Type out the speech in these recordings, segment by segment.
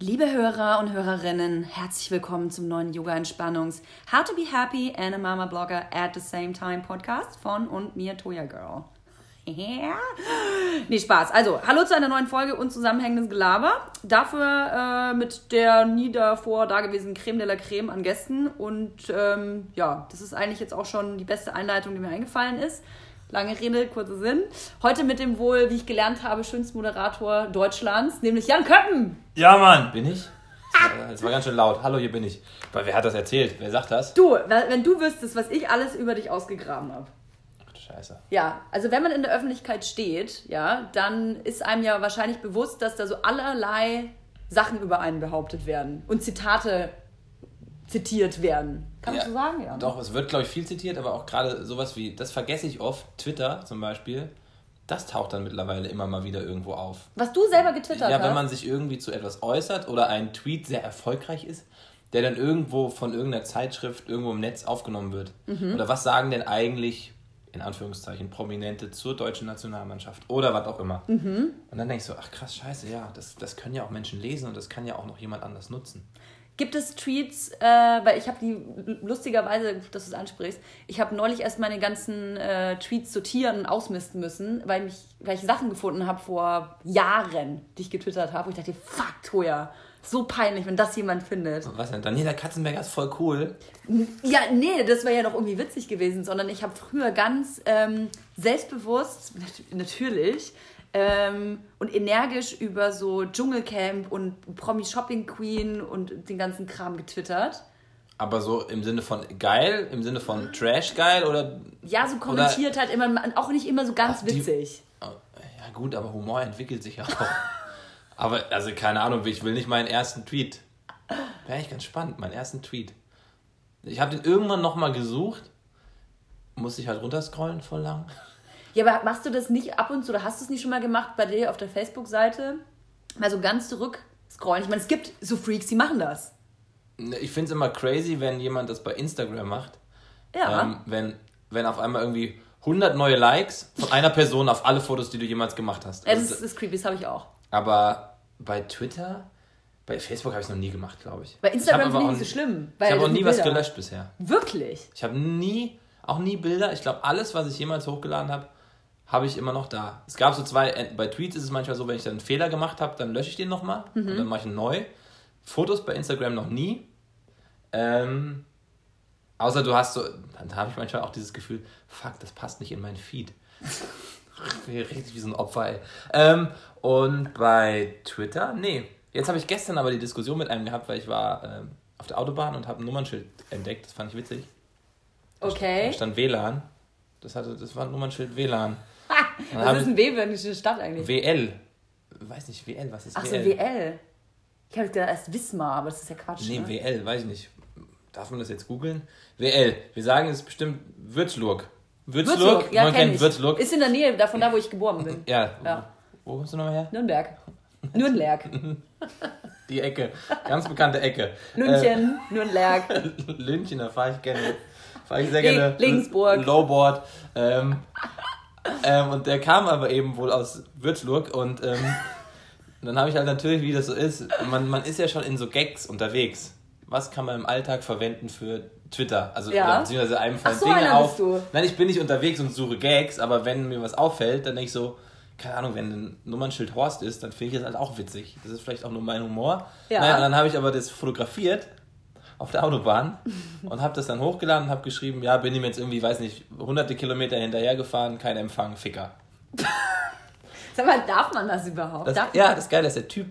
Liebe Hörer und Hörerinnen, herzlich willkommen zum neuen Yoga Entspannungs How to be happy and a mama blogger at the same time Podcast von und mir Toya Girl. Ja. Nee, Spaß. Also, hallo zu einer neuen Folge und zusammenhängendes Gelaber. Dafür äh, mit der nie davor dagewesenen Creme de la Creme an Gästen. Und ähm, ja, das ist eigentlich jetzt auch schon die beste Einleitung, die mir eingefallen ist. Lange Rede, kurzer Sinn. Heute mit dem wohl, wie ich gelernt habe, schönsten Moderator Deutschlands, nämlich Jan Köppen. Ja, Mann. Bin ich? Das war, das war ganz schön laut. Hallo, hier bin ich. Aber wer hat das erzählt? Wer sagt das? Du, wenn du wüsstest, was ich alles über dich ausgegraben habe. Ach du Scheiße. Ja, also wenn man in der Öffentlichkeit steht, ja, dann ist einem ja wahrscheinlich bewusst, dass da so allerlei Sachen über einen behauptet werden und Zitate zitiert werden. Kann man Ja, so sagen, ja. Doch, es wird, glaube ich, viel zitiert, aber auch gerade sowas wie, das vergesse ich oft, Twitter zum Beispiel, das taucht dann mittlerweile immer mal wieder irgendwo auf. Was du selber getwittert Ja, hast. wenn man sich irgendwie zu etwas äußert oder ein Tweet sehr erfolgreich ist, der dann irgendwo von irgendeiner Zeitschrift irgendwo im Netz aufgenommen wird. Mhm. Oder was sagen denn eigentlich, in Anführungszeichen, Prominente zur deutschen Nationalmannschaft oder was auch immer. Mhm. Und dann denke ich so, ach krass, scheiße, ja, das, das können ja auch Menschen lesen und das kann ja auch noch jemand anders nutzen. Gibt es Tweets, äh, weil ich habe die lustigerweise, dass du es ansprichst, ich habe neulich erst meine ganzen äh, Tweets sortieren und ausmisten müssen, weil, mich, weil ich Sachen gefunden habe vor Jahren, die ich getwittert habe. Und ich dachte, fuck, Toja, so peinlich, wenn das jemand findet. Was denn? Daniela Katzenberger ist voll cool. Ja, nee, das wäre ja doch irgendwie witzig gewesen, sondern ich habe früher ganz ähm, selbstbewusst, nat- natürlich, ähm, und energisch über so Dschungelcamp und Promi Shopping Queen und den ganzen Kram getwittert. Aber so im Sinne von geil, im Sinne von Trash geil oder. Ja, so kommentiert halt immer, auch nicht immer so ganz die- witzig. Oh, Ja, gut, aber Humor entwickelt sich ja auch. aber, also keine Ahnung, ich will nicht meinen ersten Tweet. Wäre eigentlich ganz spannend, meinen ersten Tweet. Ich habe den irgendwann nochmal gesucht. Musste ich halt runterscrollen voll lang. Ja, aber machst du das nicht ab und zu, oder hast du es nicht schon mal gemacht bei dir auf der Facebook-Seite? Mal so ganz zurück scrollen. Ich meine, es gibt so Freaks, die machen das. Ich finde es immer crazy, wenn jemand das bei Instagram macht. Ja. Ähm, wenn, wenn auf einmal irgendwie 100 neue Likes von einer Person auf alle Fotos, die du jemals gemacht hast. ja das, Also, ist, das ist creepy, das habe ich auch. aber bei Twitter, bei Facebook habe ich es noch nie gemacht, glaube ich. Bei Instagram finde ich nicht so schlimm. Ich habe auch nie was gelöscht bisher. Wirklich? Ich habe nie, auch nie Bilder. Ich glaube, alles, was ich jemals hochgeladen habe, habe ich immer noch da. Es gab so zwei, äh, bei Tweets ist es manchmal so, wenn ich dann einen Fehler gemacht habe, dann lösche ich den nochmal und dann mache ich einen neu. Fotos bei Instagram noch nie. Ähm, außer du hast so, dann habe ich manchmal auch dieses Gefühl, fuck, das passt nicht in meinen Feed. Richtig wie so ein Opfer, ey. Ähm, und bei Twitter, nee. Jetzt habe ich gestern aber die Diskussion mit einem gehabt, weil ich war ähm, auf der Autobahn und habe ein Nummernschild entdeckt. Das fand ich witzig. Da Okay. stand WLAN. Das, hatte, das war ein Nummernschild WLAN. Hab ist ein W-Wörnische Stadt eigentlich. WL. Weiß nicht, WL, was ist Ach so, WL? WL. Ich habe gedacht, erst Wismar, aber das ist ja Quatsch. Nee, ne? WL, weiß ich nicht. Darf man das jetzt googeln? WL. Wir sagen es ist bestimmt. Würzlurg, Würzburg, ja, man kenn kennt ich. Würzlurg. Ist in der Nähe davon da, wo ich geboren bin. Ja. Ja. Wo kommst du nochmal her? Nürnberg. Nürnberg. Die Ecke. Ganz bekannte Ecke. München, Nürnberg. Äh, Lünchen, da fahre ich gerne. Fahre ich sehr gerne. Regensburg. Lowboard. Ähm, ähm, und der kam aber eben wohl aus Würzburg und ähm, dann habe ich halt natürlich, wie das so ist, man, man ist ja schon in so Gags unterwegs. Was kann man im Alltag verwenden für Twitter? Also, Ja. oder beziehungsweise einem fallen so, Dinge auf. du. Nein, ich bin nicht unterwegs und suche Gags, aber wenn mir was auffällt, dann denke ich so, keine Ahnung, wenn ein Nummernschild Horst ist, dann finde ich das halt auch witzig. Das ist vielleicht auch nur mein Humor. Ja. Naja, und dann habe ich aber das fotografiert auf der Autobahn und habe das dann hochgeladen und habe geschrieben, ja, bin ihm jetzt irgendwie, weiß nicht, hunderte Kilometer hinterhergefahren, kein Empfang, Ficker. Sag mal, darf man das überhaupt? Das, ja, das Geile ist, der Typ,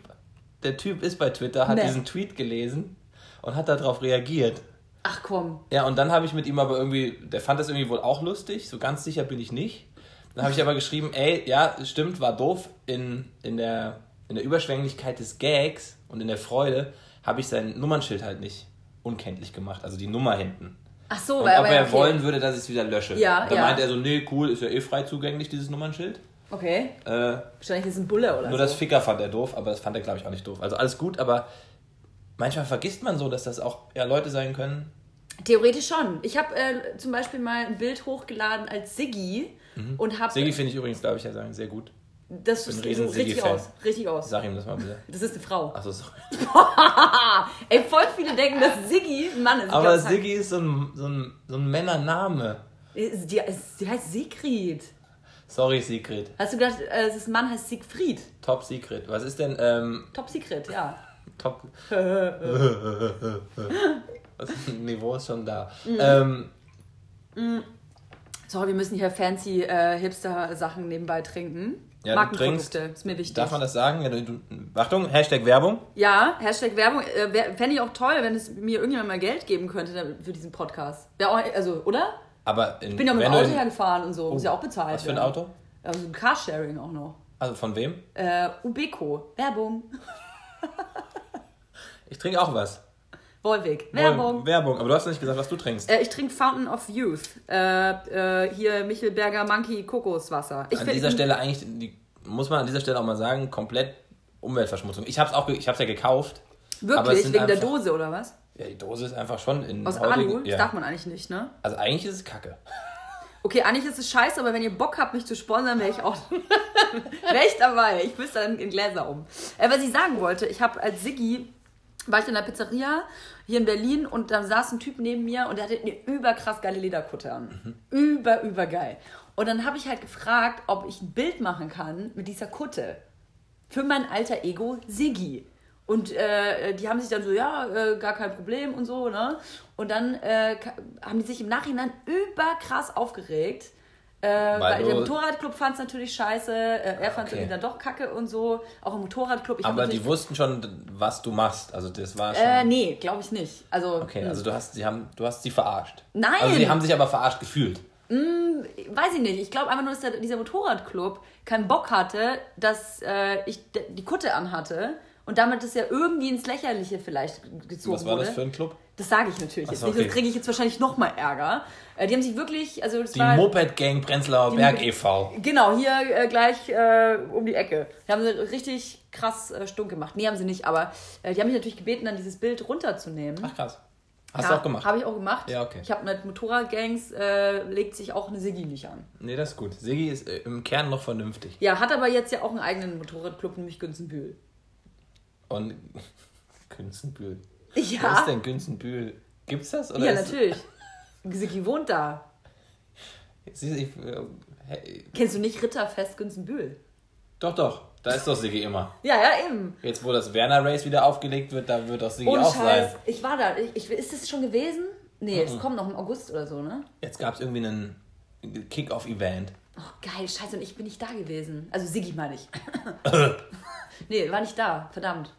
der Typ ist bei Twitter, hat Nee. diesen Tweet gelesen und hat darauf reagiert. Ach komm. Ja, und dann habe ich mit ihm aber irgendwie, der fand das irgendwie wohl auch lustig, so ganz sicher bin ich nicht. Dann habe ich aber geschrieben, ey, ja, stimmt, war doof. In, in, der, in der Überschwänglichkeit des Gags und in der Freude habe ich sein Nummernschild halt nicht unkenntlich gemacht, also die Nummer hinten. Ach so, Und weil aber er okay. wollen würde, dass ich es wieder lösche. Ja, da ja. meinte er so, nee, cool, ist ja eh frei zugänglich, dieses Nummernschild. Okay. Äh, Wahrscheinlich ist es ein Bulle oder nur so. das Ficker fand er doof, aber das fand er, glaube ich, auch nicht doof. Also alles gut, aber manchmal vergisst man so, dass das auch ja, Leute sein können. Theoretisch schon. Ich habe äh, zum Beispiel mal ein Bild hochgeladen als Siggi und habe. Siggi finde ich übrigens, glaube ich, ja sagen, sehr gut. Das so richtig Siggi-Fan. aus. Richtig aus. Sag ihm das mal bitte. Das ist eine Frau. Achso, sorry. Ey, voll viele denken, dass Siggi ein Mann ist. Ich Aber glaub, es Siggi ist so ein, so, ein, so ein Männername. Die, die heißt Sigrid. Sorry, Secret. Hast du gedacht, äh, das Mann heißt Siegfried? Top Secret. Was ist denn ähm, Top Secret, ja. Top. das Niveau ist schon da. Ähm, Sorry, wir müssen hier fancy äh, Hipster-Sachen nebenbei trinken. Ja, du Markenprodukte, trinkst- ist mir wichtig. darf man das sagen? Ja, du, Achtung, Hashtag Werbung. Ja, Hashtag Werbung. Äh, Fände ich auch toll, wenn es mir irgendjemand mal Geld geben könnte für diesen Podcast. Auch, also, oder? Aber in, Ich bin ja mit dem Auto in- hergefahren und so. Muss ja auch bezahlt Was für ein werden. Auto? Also Carsharing auch noch. Also von wem? Äh, Ubeco. Werbung. Ich trinke auch was. Wolwig. Werbung. Werbung. Aber du hast nicht gesagt, was du trinkst. Äh, ich trinke Fountain of Youth. Äh, äh, hier Michelberger Monkey Kokoswasser. Ich an dieser Stelle eigentlich, die, muss man an dieser Stelle auch mal sagen, komplett Umweltverschmutzung. Ich habe es auch, ich habe ja gekauft. Wirklich? Wegen der einfach- Dose oder was? Ja, die Dose ist einfach schon in Aus heutigen- Alu? Das ja. darf man eigentlich nicht, ne? Also eigentlich ist es Kacke. Okay, eigentlich ist es scheiße, aber wenn ihr Bock habt, mich zu sponsern, wäre ich auch recht dabei. Ich müsste dann in Gläser um. Äh, was ich sagen wollte, ich habe als Siggi, war ich in der Pizzeria hier in Berlin und da saß ein Typ neben mir und der hatte eine überkrass geile Lederkutte an. Über, über geil. Und dann habe ich halt gefragt, ob ich ein Bild machen kann mit dieser Kutte. Für mein alter Ego Siggi. Und äh, die haben sich dann so, ja, äh, gar kein Problem und so, ne? Und dann äh, haben die sich im Nachhinein überkrass aufgeregt. Äh, weil der Motorradclub fand es natürlich scheiße, äh, er fand es Okay. irgendwie dann doch kacke und so. Auch im Motorradclub. Aber die wussten schon, was du machst. Also das war schon. Äh, nee, glaube ich nicht. Also, Okay, mh. also du hast, sie haben, du hast sie verarscht. Nein! Also sie haben sich aber verarscht gefühlt. weiß ich nicht. Ich glaube einfach nur, dass der, dieser Motorradclub keinen Bock hatte, dass äh, ich die Kutte anhatte und damit das ja irgendwie ins Lächerliche vielleicht gezogen Was war wurde. das für ein Club? Das sage ich natürlich jetzt so, nicht, okay. sonst kriege ich jetzt wahrscheinlich noch mal Ärger. Äh, die haben sich wirklich, also das Die war Moped Gang Prenzlauer Die Berg e.V. genau hier äh, gleich äh, um die Ecke. Die haben sie richtig krass äh, stunk gemacht. Nee, haben sie nicht, aber äh, die haben mich natürlich gebeten, dann dieses Bild runterzunehmen. Ach krass. Hast ja, du auch gemacht? Habe ich auch gemacht. Ja, okay. Ich habe mit Motorradgangs äh, legt sich auch eine Siggi nicht an. Nee, das ist gut. Sigi ist äh, im Kern noch vernünftig. Ja, hat aber jetzt ja auch einen eigenen Motorradclub, nämlich Günzenbühl. Und Günzenbühl. Ja. Wer ist denn Günzenbühl? Gibt's das? Oder Ja, natürlich. Siggi wohnt da. Sie- ich, äh, hey, Kennst du nicht Ritterfest Günzenbühl? doch, doch. Da ist doch Sigi immer. Ja, ja, eben. Jetzt, wo das Werner Race wieder aufgelegt wird, da wird doch Sigi Ohne auch Scheiß. sein. Ich war da. Ich, ich, ist das schon gewesen? Nee, es kommt noch im August oder so, ne? Jetzt gab es irgendwie einen Kick-Off-Event. Oh, geil, scheiße, und ich bin nicht da gewesen. Also Siggi meine ich. nee, war nicht da, verdammt.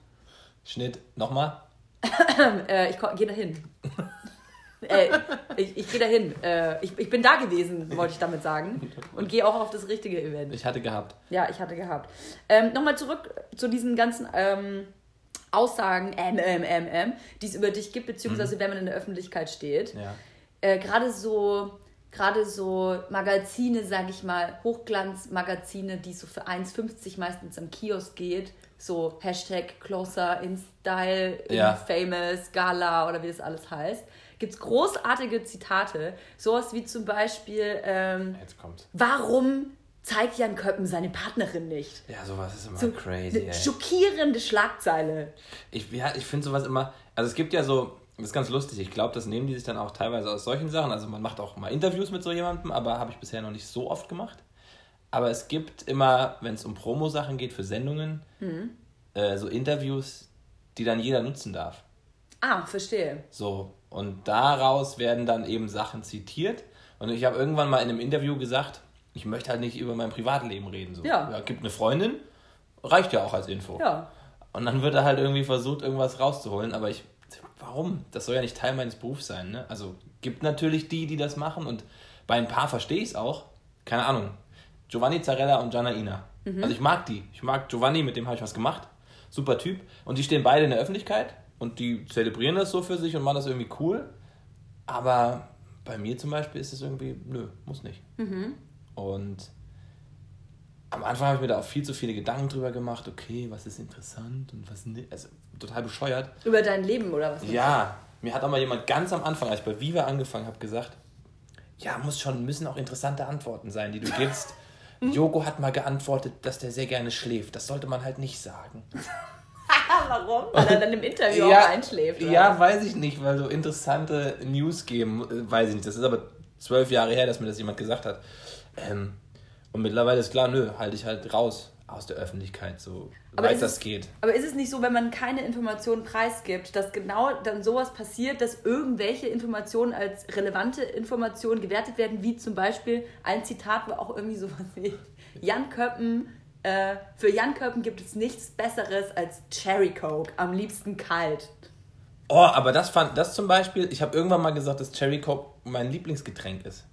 Schnitt, nochmal. Äh, ich gehe da hin. äh, ich ich gehe da hin. Äh, ich, ich bin da gewesen, wollte ich damit sagen. Und gehe auch auf das richtige Event. Ich hatte gehabt. Ja, ich hatte gehabt. Ähm, Nochmal zurück zu diesen ganzen ähm, Aussagen, ähm, ähm, ähm, ähm, die es über dich gibt, beziehungsweise wenn man in der Öffentlichkeit steht. Ja. Äh, gerade so, gerade so Magazine, sag ich mal, Hochglanzmagazine, die so für 1,50 meistens am Kiosk geht, so Hashtag Closer in Style, in Ja. Famous, Gala oder wie das alles heißt, gibt es großartige Zitate, sowas wie zum Beispiel, ähm, Jetzt kommt's. warum zeigt Jan Köppen seine Partnerin nicht? Ja, sowas ist immer So crazy, eine ey. schockierende Schlagzeile. Ich, ja, ich finde sowas immer. Also es gibt ja so, das ist ganz lustig. Ich glaube, das nehmen die sich dann auch teilweise aus solchen Sachen. Also man macht auch mal Interviews mit so jemandem, aber habe ich bisher noch nicht so oft gemacht. Aber es gibt immer, wenn es um Promo-Sachen geht für Sendungen, äh, so Interviews, die dann jeder nutzen darf. Ah, verstehe. So, und daraus werden dann eben Sachen zitiert. Und ich habe irgendwann mal in einem Interview gesagt, ich möchte halt nicht über mein Privatleben reden. So. Ja. gibt eine Freundin, reicht ja auch als Info. Ja. Und dann wird er halt irgendwie versucht, irgendwas rauszuholen. Aber ich, warum? Das soll ja nicht Teil meines Berufs sein. Ne? Also gibt natürlich die, die das machen. Und bei ein paar verstehe ich es auch. Keine Ahnung. Giovanni Zarella und Janaina. Also ich mag die. Ich mag Giovanni, mit dem habe ich was gemacht. Super Typ. Und die stehen beide in der Öffentlichkeit. Und die zelebrieren das so für sich und machen das irgendwie cool. Aber bei mir zum Beispiel ist es irgendwie, nö, muss nicht. Und am Anfang habe ich mir da auch viel zu viele Gedanken drüber gemacht, okay, was ist interessant und was nicht. Also total bescheuert. Über dein Leben oder was? Ja, mir hat auch mal jemand ganz am Anfang, als ich bei Viva angefangen habe, gesagt, ja, muss schon, müssen auch interessante Antworten sein, die du gibst. Joko hat mal geantwortet, dass der sehr gerne schläft. Das sollte man halt nicht sagen. Warum? Weil er dann im Interview ja, auch einschläft. Oder? Ja, weiß ich nicht, weil so interessante News geben, äh, weiß ich nicht. Das ist aber zwölf Jahre her, dass mir das jemand gesagt hat. Ähm, und mittlerweile ist klar, nö, halte ich halt raus aus der Öffentlichkeit, so Aber weit das es- geht. Aber ist es nicht so, wenn man keine Informationen preisgibt, dass genau dann sowas passiert, dass irgendwelche Informationen als relevante Informationen gewertet werden, wie zum Beispiel ein Zitat war auch irgendwie sowas wie Jan Köppen, äh, für Jan Köppen gibt es nichts Besseres als Cherry Coke, am liebsten kalt. Oh, aber das fand, das zum Beispiel, ich habe irgendwann mal gesagt, dass Cherry Coke mein Lieblingsgetränk ist.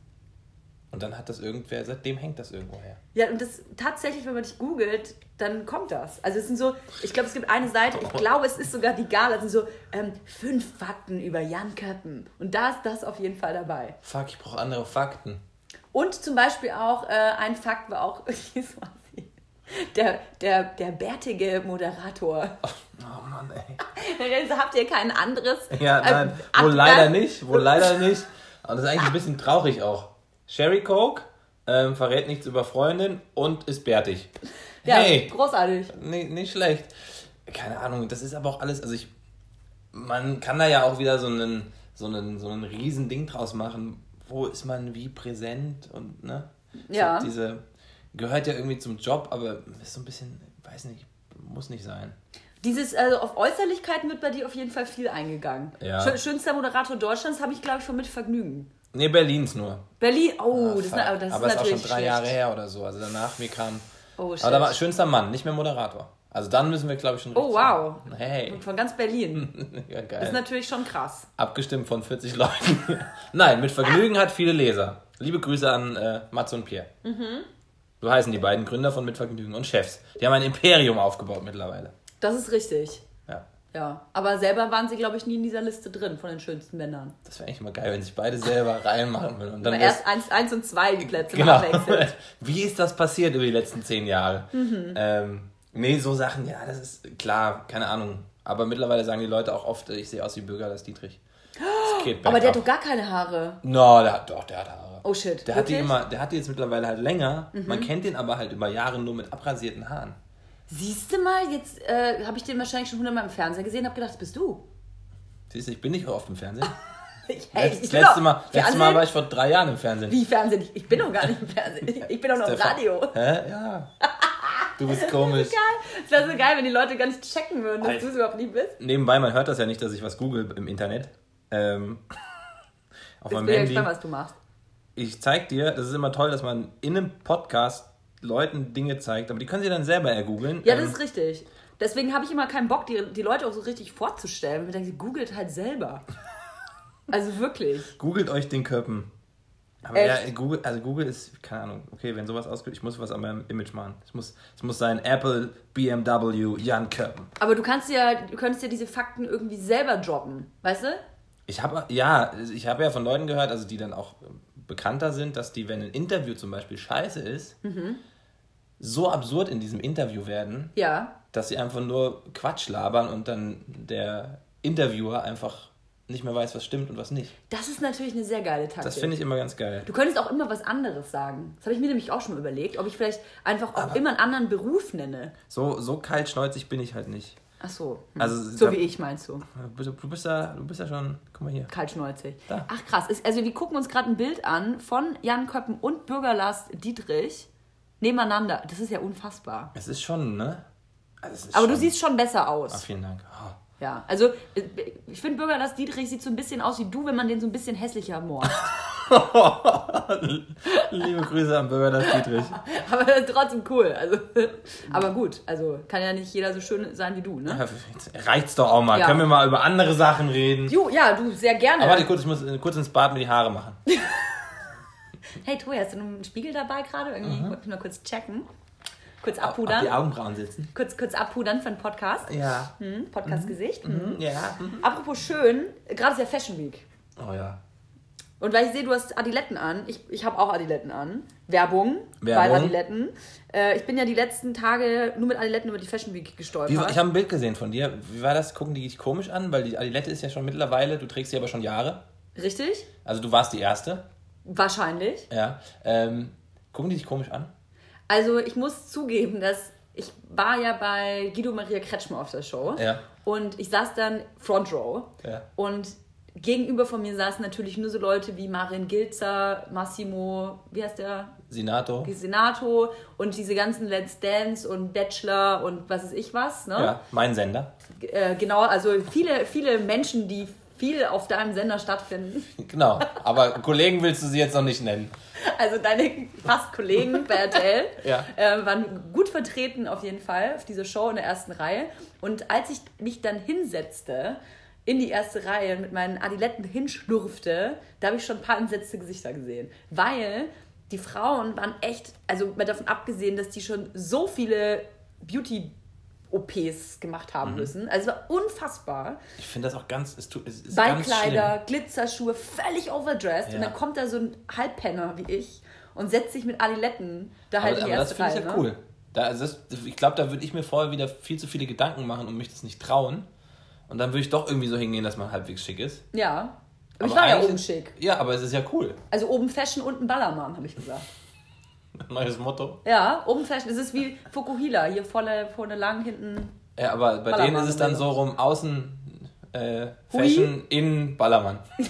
Und dann hat das irgendwer, seitdem hängt das irgendwo her. Ja, und das tatsächlich, wenn man dich googelt, dann kommt das. Also es sind so, ich glaube, es gibt eine Seite, ich glaube, es ist sogar die Gala, es sind so ähm, fünf Fakten über Jan Köppen. Und da ist das auf jeden Fall dabei. Fuck, ich brauche andere Fakten. Und zum Beispiel auch, äh, ein Fakt war auch, der, der, der bärtige Moderator. Oh Mann, ey. Habt ihr kein anderes? Ja, äh, nein, wohl Ab- leider nicht, wohl leider nicht. Und das ist eigentlich ein bisschen traurig auch. Sherry Coke ähm, verrät nichts über Freundin und ist bärtig. Ja, Hey, großartig. nee, nicht schlecht. Keine Ahnung, das ist aber auch alles, also ich, man kann da ja auch wieder so einen, so einen, so einen riesen Ding draus machen. Wo ist man wie präsent und, ne? Ja. So diese, gehört ja irgendwie zum Job, aber ist so ein bisschen, weiß nicht, muss nicht sein. Dieses, also auf Äußerlichkeiten wird bei dir auf jeden Fall viel eingegangen. Ja. Schön, schönster Moderator Deutschlands habe ich, glaube ich, von mit Vergnügen. Nee, Berlins nur. Berlin, oh, Ah, das, ist, aber das aber ist ist auch schon drei schlecht. Jahre her oder so. Also danach mir kam. Oh, shit. aber da war schönster Mann, nicht mehr Moderator. Also dann müssen wir, glaube ich, schon Oh, wow. sagen. Hey. Von ganz Berlin. ja, Das ist geil. natürlich schon krass. Abgestimmt von 40 Leuten. Nein, mit Vergnügen hat viele Leser. Liebe Grüße an äh, Mats und Pierre. Mhm. So heißen die beiden Gründer von Mit Vergnügen und Chefs. Die haben ein Imperium aufgebaut mittlerweile. Das ist richtig. Ja. Aber selber waren sie, glaube ich, nie in dieser Liste drin von den schönsten Männern. Das wäre eigentlich mal geil, wenn sich beide selber reinmachen würden. Und dann Aber erst eins, eins und zwei die Plätze Genau. Wie ist das passiert über die letzten zehn Jahre? Mhm. Ähm, nee, so Sachen, ja, das ist klar, keine Ahnung. Aber mittlerweile sagen die Leute auch oft, ich sehe aus wie Bürger das Dietrich. Das Aber der hat doch gar keine Haare. No, der hat doch, der hat Haare. Oh shit. Der hat, die? Mhm. immer, der hat die jetzt mittlerweile halt länger. Man kennt den aber halt über Jahre nur mit abrasierten Haaren. Siehst du mal, jetzt äh, habe ich den wahrscheinlich schon hundertmal im Fernsehen gesehen, habe gedacht, das bist du. Siehst du, ich bin nicht oft im Fernsehen. Ich, Letz- ich das bin letzte, doch- Mal, letzte Mal war ich vor drei Jahren im Fernsehen. Wie Fernsehen? Ich- Ich bin doch gar nicht im Fernsehen. Ich bin doch noch im Radio. Hä? Ja. Du bist komisch. Geil. Das wäre so geil, wenn die Leute gar nicht checken würden, dass du es überhaupt nie bist. Nebenbei, man hört das ja nicht, dass ich was google im Internet. Ähm, auf Jetzt meinem bin ich Handy. gespannt, was du machst. Ich zeig dir, das ist immer toll, dass man in einem Podcast Leuten Dinge zeigt, aber die können sie dann selber ergoogeln. Ja, Ähm, das ist richtig. Deswegen habe ich immer keinen Bock, die, die Leute auch so richtig vorzustellen. Und ich denke, googelt halt selber. Also wirklich. Googelt euch den Köppen. Aber Echt? ja, Google, also Google ist, keine Ahnung, okay, wenn sowas ausgeht, ich muss was an meinem Image machen. Es muss, es muss sein Apple, BMW, Jan Köppen. Aber du kannst ja, du könntest ja diese Fakten irgendwie selber droppen, weißt du? Ich habe, ja, ich habe ja von Leuten gehört, also die dann auch ähm, bekannter sind, dass die, wenn ein Interview zum Beispiel scheiße ist, Mhm. So absurd in diesem Interview werden, Ja. dass sie einfach nur Quatsch labern und dann der Interviewer einfach nicht mehr weiß, was stimmt und was nicht. Das ist natürlich eine sehr geile Taktik. Das finde ich immer ganz geil. Du könntest auch immer was anderes sagen. Das habe ich mir nämlich auch schon mal überlegt, ob ich vielleicht einfach auch immer einen anderen Beruf nenne. So, so kaltschnäuzig bin ich halt nicht. Ach so. Hm. Also, so da- wie ich meinst du. Du, bist ja, du bist ja schon, guck mal hier. Kaltschnäuzig. Da. Ach krass. Ist- Also wir gucken uns gerade ein Bild an von Jan Köppen und Bürger Lars Dietrich nebeneinander. Das ist ja unfassbar. Es ist schon, ne? Also ist Aber du schon- siehst schon besser Ah, aus. vielen Dank. Oh. Ja, also äh, ich finde Bürger Lars Dietrich sieht so ein bisschen aus wie du, wenn man den so ein bisschen hässlicher morst. Liebe Grüße an Bürger das Dietrich. Aber das ist trotzdem cool. Also, aber gut, also kann ja nicht jeder so schön sein wie du, ne? Reicht's doch auch mal. Ja. Können wir mal über andere Sachen reden? Jo, ja, du, sehr gerne. Aber warte kurz, ich muss äh, kurz ins Bad mir die Haare machen. Hey Toja, hast du einen Spiegel dabei gerade? Irgendwie wollte ich mal kurz checken. Kurz Auf abpudern. die Augenbrauen sitzen. Kurz, kurz abpudern für einen Podcast. Ja. Hm, Podcast-Gesicht. Hm. Ja. Apropos schön, gerade ist ja Fashion Week. Oh ja. Und weil ich sehe, du hast Adiletten an, ich, ich habe auch Adiletten an. Werbung, Werbung. bei Adiletten. Äh, ich bin ja die letzten Tage nur mit Adiletten über die Fashion Week gestolpert. Wie, ich habe ein Bild gesehen von dir. Wie war das? Gucken die dich komisch an? Weil die Adilette ist ja schon mittlerweile, du trägst sie aber schon Jahre. Richtig? Also du warst die Erste. Wahrscheinlich. Ja. Ähm, gucken die dich komisch an? Also ich muss zugeben, dass ich war ja bei Guido Maria Kretschmer auf der Show. Ja. Und ich saß dann Front Row. Ja. Und gegenüber von mir saßen natürlich nur so Leute wie Marin Gilzer, Massimo, wie heißt der? Sinato. Senato und diese ganzen Let's Dance und Bachelor und was weiß ich was. Ne? Ja, mein Sender. Äh, genau, also viele, viele Menschen, die viel auf deinem Sender stattfinden. Genau. Aber Kollegen willst du sie jetzt noch nicht nennen. Also deine fast Kollegen bei RTL Ja. äh, waren gut vertreten auf jeden Fall auf dieser Show in der ersten Reihe. Und als ich mich dann hinsetzte in die erste Reihe und mit meinen Adiletten hinschlurfte, da habe ich schon ein paar entsetzte Gesichter gesehen. Weil die Frauen waren echt, also mal davon abgesehen, dass die schon so viele Beauty-OPs gemacht haben Mhm. müssen. Also es war unfassbar. Ich finde das auch ganz. Es, tut, es ist ganz schlimm. Beinkleider, Glitzerschuhe, völlig overdressed. Ja. Und dann kommt da so ein Halbpenner wie ich und setzt sich mit Adiletten da halt Aber, die aber das erste finde ich halt ne? cool. Da, also das, ich glaube, da würde ich mir vorher wieder viel zu viele Gedanken machen und mich das nicht trauen. Und dann würde ich doch irgendwie so hingehen, dass man halbwegs schick ist. Ja. Aber ich Aber war ja oben schick. Ja, aber es ist ja cool. Also oben Fashion, unten Ballermann, habe ich gesagt. Neues Motto. Ja, oben Fashion. Es ist wie Fukuhila. Hier vorne, vorne lang, hinten. Ja, aber bei Ballermann denen ist es dann so rum, außen äh, Fashion, innen Ballermann.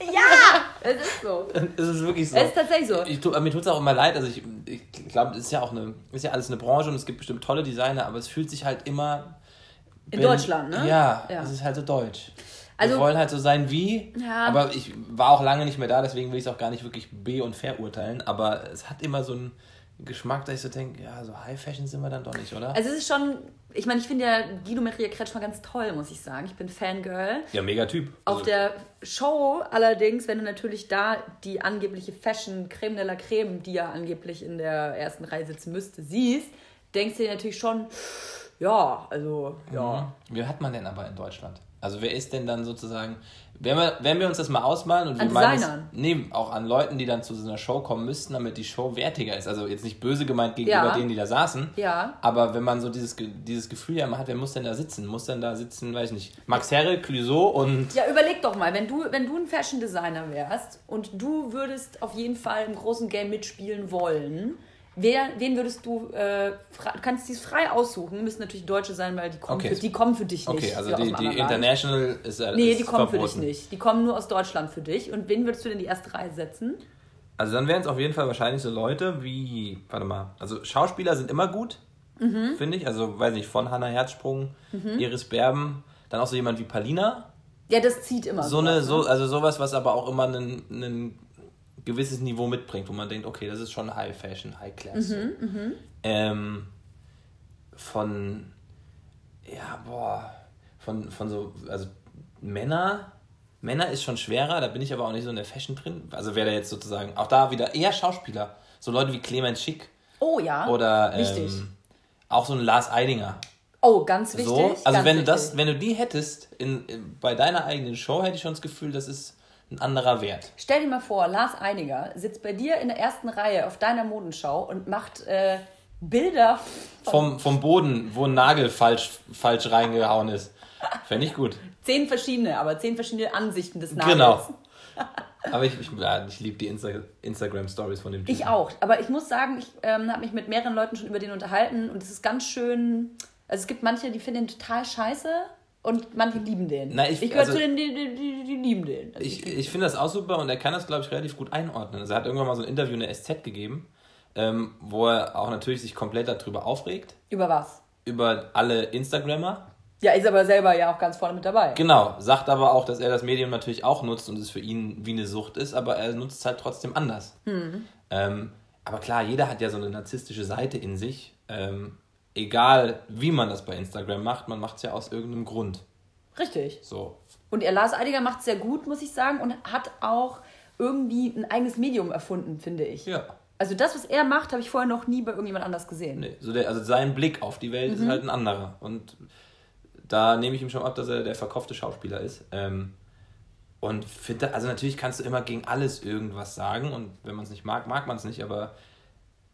Ja! es ist so. es ist wirklich so. Es ist tatsächlich so. Ich tu, mir tut es auch immer leid, also ich, ich glaube, es ist ja auch eine, ist ja alles eine Branche und es gibt bestimmt tolle Designer, aber es fühlt sich halt immer. In Deutschland, ne? Ja, Ja. es ist halt so deutsch. Also- Wir wollen halt so sein wie, Ja. aber ich war auch lange nicht mehr da, deswegen will ich es auch gar nicht wirklich be- und verurteilen, aber es hat immer so einen Geschmack, dass ich so denke, ja, so High Fashion sind wir dann doch nicht, oder? Also es ist schon, ich meine, ich finde ja Guido Maria Kretschmer ganz toll, muss ich sagen. Ich bin Fangirl. ja, mega Typ. Auf Also, der Show allerdings, wenn du natürlich da die angebliche Fashion Creme de la Creme, die ja angeblich in der ersten Reihe sitzen müsste, siehst, denkst du dir natürlich schon, ja, also, ja. Wie hat man denn aber in Deutschland? Also wer ist denn dann sozusagen, wenn wir, wenn wir uns das mal ausmalen und An wir meinen es- nee, auch an Leuten, die dann zu so einer Show kommen müssten, damit die Show wertiger ist. Also jetzt nicht böse gemeint gegenüber Ja. denen, die da saßen, Ja. aber wenn man so dieses, dieses Gefühl ja immer hat, wer muss denn da sitzen? Muss denn da sitzen, weiß ich nicht, Max Herre, Clouseau und Ja, überleg doch mal, wenn du, wenn du ein Fashion Designer wärst und du würdest auf jeden Fall im großen Game mitspielen wollen, wer, wen würdest du, äh, du kannst dies frei aussuchen, müssen natürlich Deutsche sein, weil die kommen, Okay. für, die kommen für dich nicht. Okay, also für die, die anderen Land. International ist ja Nee, ist die kommen für verboten. dich nicht. Die kommen nur aus Deutschland für dich. Und wen würdest du denn die erste Reihe setzen? Also dann wären es auf jeden Fall wahrscheinlich so Leute wie, warte mal, also Schauspieler sind immer gut, Mhm. finde ich. Also weiß nicht, von Hannah Herzsprung, Iris Berben, dann auch so jemand wie Palina. Ja, das zieht immer. So eine, sowas, so, ne? also sowas, was aber auch immer ein, ein gewisses Niveau mitbringt, wo man denkt, okay, das ist schon High Fashion, High Class. so. Mhm, Ähm, von, ja, boah, von, von so, also Männer, Männer ist schon schwerer, da bin ich aber auch nicht so in der Fashion drin. Also wäre da jetzt sozusagen, auch da wieder eher Schauspieler, so Leute wie Clemens Schick Oh ja. oder Wichtig. ähm, auch so ein Lars Eidinger. oh, ganz wichtig. So, also wenn du wichtig. das, wenn du die hättest in, in, bei deiner eigenen Show, hätte ich schon das Gefühl, das ist ein anderer Wert. Stell dir mal vor, Lars Einiger sitzt bei dir in der ersten Reihe auf deiner Modenschau und macht äh, Bilder. Vom, vom Boden, wo ein Nagel falsch, falsch reingehauen ist. Fände ich gut. Zehn verschiedene, aber zehn verschiedene Ansichten des Nagels. Genau. Aber ich, ich, ja, ich liebe die Insta Instagram-Stories von dem Typen. Ich auch. Aber ich muss sagen, ich ähm, habe mich mit mehreren Leuten schon über den unterhalten und es ist ganz schön. Also es gibt manche, die finden den total scheiße und manche lieben den. Na, ich- gehöre also- zu denen, die, die, die, lieben den. Also Ich, ich finde das auch super und er kann das, glaube ich, relativ gut einordnen. Also er hat irgendwann mal so ein Interview in der SZ gegeben, ähm, wo er auch natürlich sich komplett darüber aufregt, über was? über alle Instagrammer. Ja, ist aber selber ja auch ganz vorne mit dabei. Genau, sagt aber auch, dass er das Medium natürlich auch nutzt und es für ihn wie eine Sucht ist, aber er nutzt es halt trotzdem anders. Ähm, aber klar, jeder hat ja so eine narzisstische Seite in sich. Ähm, egal, wie man das bei Instagram macht, man macht es ja aus irgendeinem Grund. Richtig. So. Und er Lars Eidiger macht es sehr gut, muss ich sagen, und hat auch irgendwie ein eigenes Medium erfunden, finde ich. Ja. Also das, was er macht, habe ich vorher noch nie bei irgendjemand anders gesehen. Nee, so der, also sein Blick auf die Welt ist halt ein anderer. Und da nehme ich ihm schon ab, dass er der verkaufte Schauspieler ist. Ähm, und finde, also natürlich kannst du immer gegen alles irgendwas sagen und wenn man es nicht mag, mag man es nicht, aber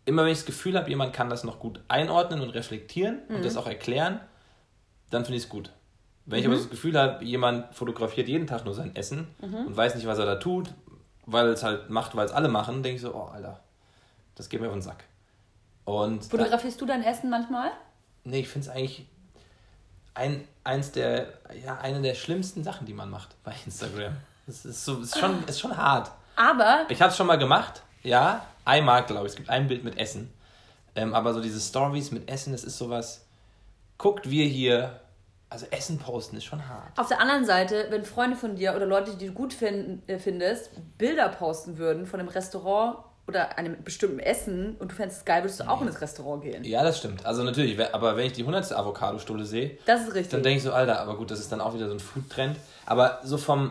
immer wenn ich das Gefühl habe, jemand kann das noch gut einordnen und reflektieren und das auch erklären, dann finde ich es gut. Wenn ich aber das Gefühl habe, jemand fotografiert jeden Tag nur sein Essen und weiß nicht, was er da tut, weil es halt macht, weil es alle machen, denke ich so, oh Alter, das geht mir auf den Sack. Und da, Fotografierst du dein Essen manchmal? nee, ich finde es eigentlich ein, eins der, ja, eine der schlimmsten Sachen, die man macht bei Instagram. Das ist, so, ist, schon, ist schon hart. Aber Ich habe es schon mal gemacht, ja, einmal, glaube ich. Es gibt ein Bild mit Essen. Ähm, aber so diese Stories mit Essen, das ist sowas. Guckt, wir hier. Also Essen posten ist schon hart. auf der anderen Seite, wenn Freunde von dir oder Leute, die du gut finden, äh, findest, Bilder posten würden von einem Restaurant oder einem bestimmten Essen und du fändest es geil, würdest du auch in das Restaurant gehen. Ja, das stimmt. Also natürlich, aber wenn ich die 100. Avocado-Stulle sehe, Das ist richtig. dann denke ich so, Alter, aber gut, das ist dann auch wieder so ein Food-Trend. Aber so vom.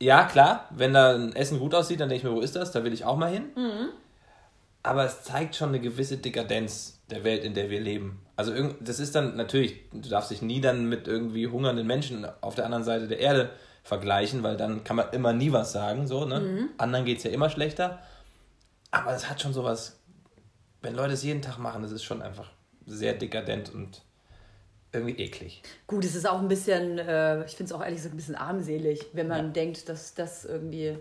Ja, klar, wenn da ein Essen gut aussieht, dann denke ich mir, wo ist das? Da will ich auch mal hin. Aber es zeigt schon eine gewisse Dekadenz der Welt, in der wir leben. Also das ist dann natürlich, du darfst dich nie dann mit irgendwie hungernden Menschen auf der anderen Seite der Erde vergleichen, weil dann kann man immer nie was sagen. So, ne? Anderen geht es ja immer schlechter. Aber es hat schon sowas, wenn Leute es jeden Tag machen, das ist schon einfach sehr dekadent und irgendwie eklig. Gut, es ist auch ein bisschen, äh, ich finde es auch ehrlich gesagt ein bisschen armselig, wenn man Ja. denkt, dass das irgendwie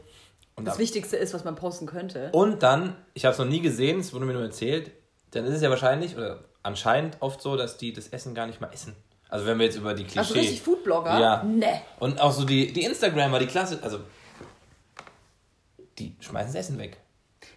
Und das ab- Wichtigste ist, was man posten könnte. Und dann, ich habe es noch nie gesehen, es wurde mir nur erzählt, dann ist es ja wahrscheinlich oder anscheinend oft so, dass die das Essen gar nicht mal essen. Also wenn wir jetzt über die Klischee... Also richtig Foodblogger? Ja. Ne. Und auch so die, die Instagrammer, die Klasse, also die schmeißen das Essen weg.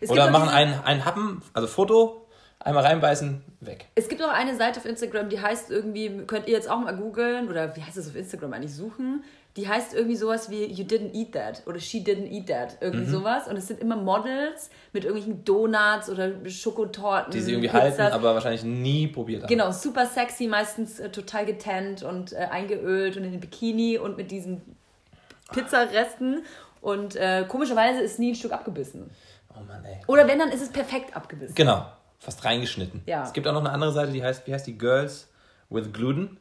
Es Oder machen einen, einen Happen, also Foto, einmal reinbeißen, weg. Es gibt auch eine Seite auf Instagram, die heißt irgendwie, könnt ihr jetzt auch mal googeln oder wie heißt das auf Instagram eigentlich suchen? Die heißt irgendwie sowas wie You didn't eat that oder She didn't eat that. Irgendwie Mhm. sowas. Und es sind immer Models mit irgendwelchen Donuts oder Schokotorten. Die sie irgendwie Pizzas. halten, aber wahrscheinlich nie probiert haben. Genau, super sexy, meistens äh, total getannt und äh, eingeölt und in den Bikini und mit diesen Pizzaresten. Und äh, komischerweise ist nie ein Stück abgebissen. Oh Mann, ey. Oder wenn, dann ist es perfekt abgebissen. Genau, fast reingeschnitten. Ja. Es gibt auch noch eine andere Seite, die heißt, wie heißt die? Girls with Gluten.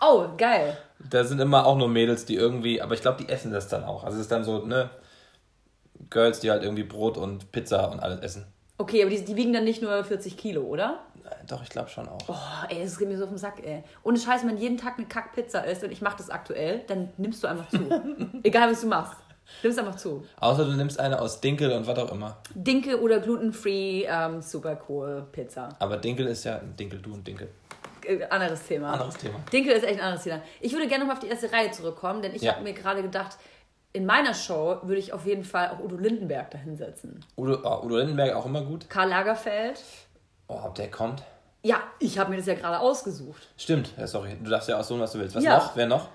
Oh, geil. Da sind immer auch nur Mädels, die irgendwie, aber ich glaube, die essen das dann auch. Also es ist dann so, ne, Girls, die halt irgendwie Brot und Pizza und alles essen. Okay, aber die, die wiegen dann nicht nur 40 Kilo, oder? Doch, ich glaube schon auch. Oh, ey, das geht mir so auf den Sack, ey. Ohne Scheiß, wenn jeden Tag eine Kackpizza isst und ich mache das aktuell, dann nimmst du einfach zu. Egal, was du machst. Nimmst einfach zu. Außer du nimmst eine aus Dinkel und was auch immer. Dinkel oder glutenfree, ähm, super cool Pizza. Aber Dinkel ist ja Dinkel, du und Dinkel. Äh, anderes Thema. Anderes Thema. Dinkel ist echt ein anderes Thema. Ich würde gerne noch mal auf die erste Reihe zurückkommen, denn ich Ja. habe mir gerade gedacht, in meiner Show würde ich auf jeden Fall auch Udo Lindenberg dahinsetzen. Udo, oh, Udo Lindenberg auch immer gut. Karl Lagerfeld. Oh, ob der kommt. Ja, ich habe mir das ja gerade ausgesucht. Stimmt, ja, sorry. Du darfst ja aussuchen, was du willst. Was Ja. noch? Wer noch?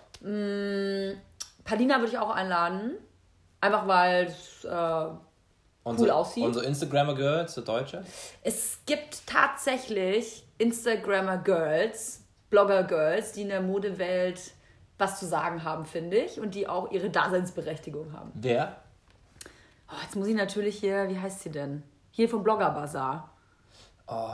Palina würde ich auch einladen. Einfach weil es, äh, Unsere, aussieht. Unsere Instagrammer Girls, der Deutsche. es gibt tatsächlich Instagrammer Girls, Blogger Girls, die in der Modewelt was zu sagen haben, finde ich. Und die auch ihre Daseinsberechtigung haben. Wer? Oh, jetzt muss ich natürlich hier, wie heißt sie denn? Hier vom Blogger Bazaar. Oh,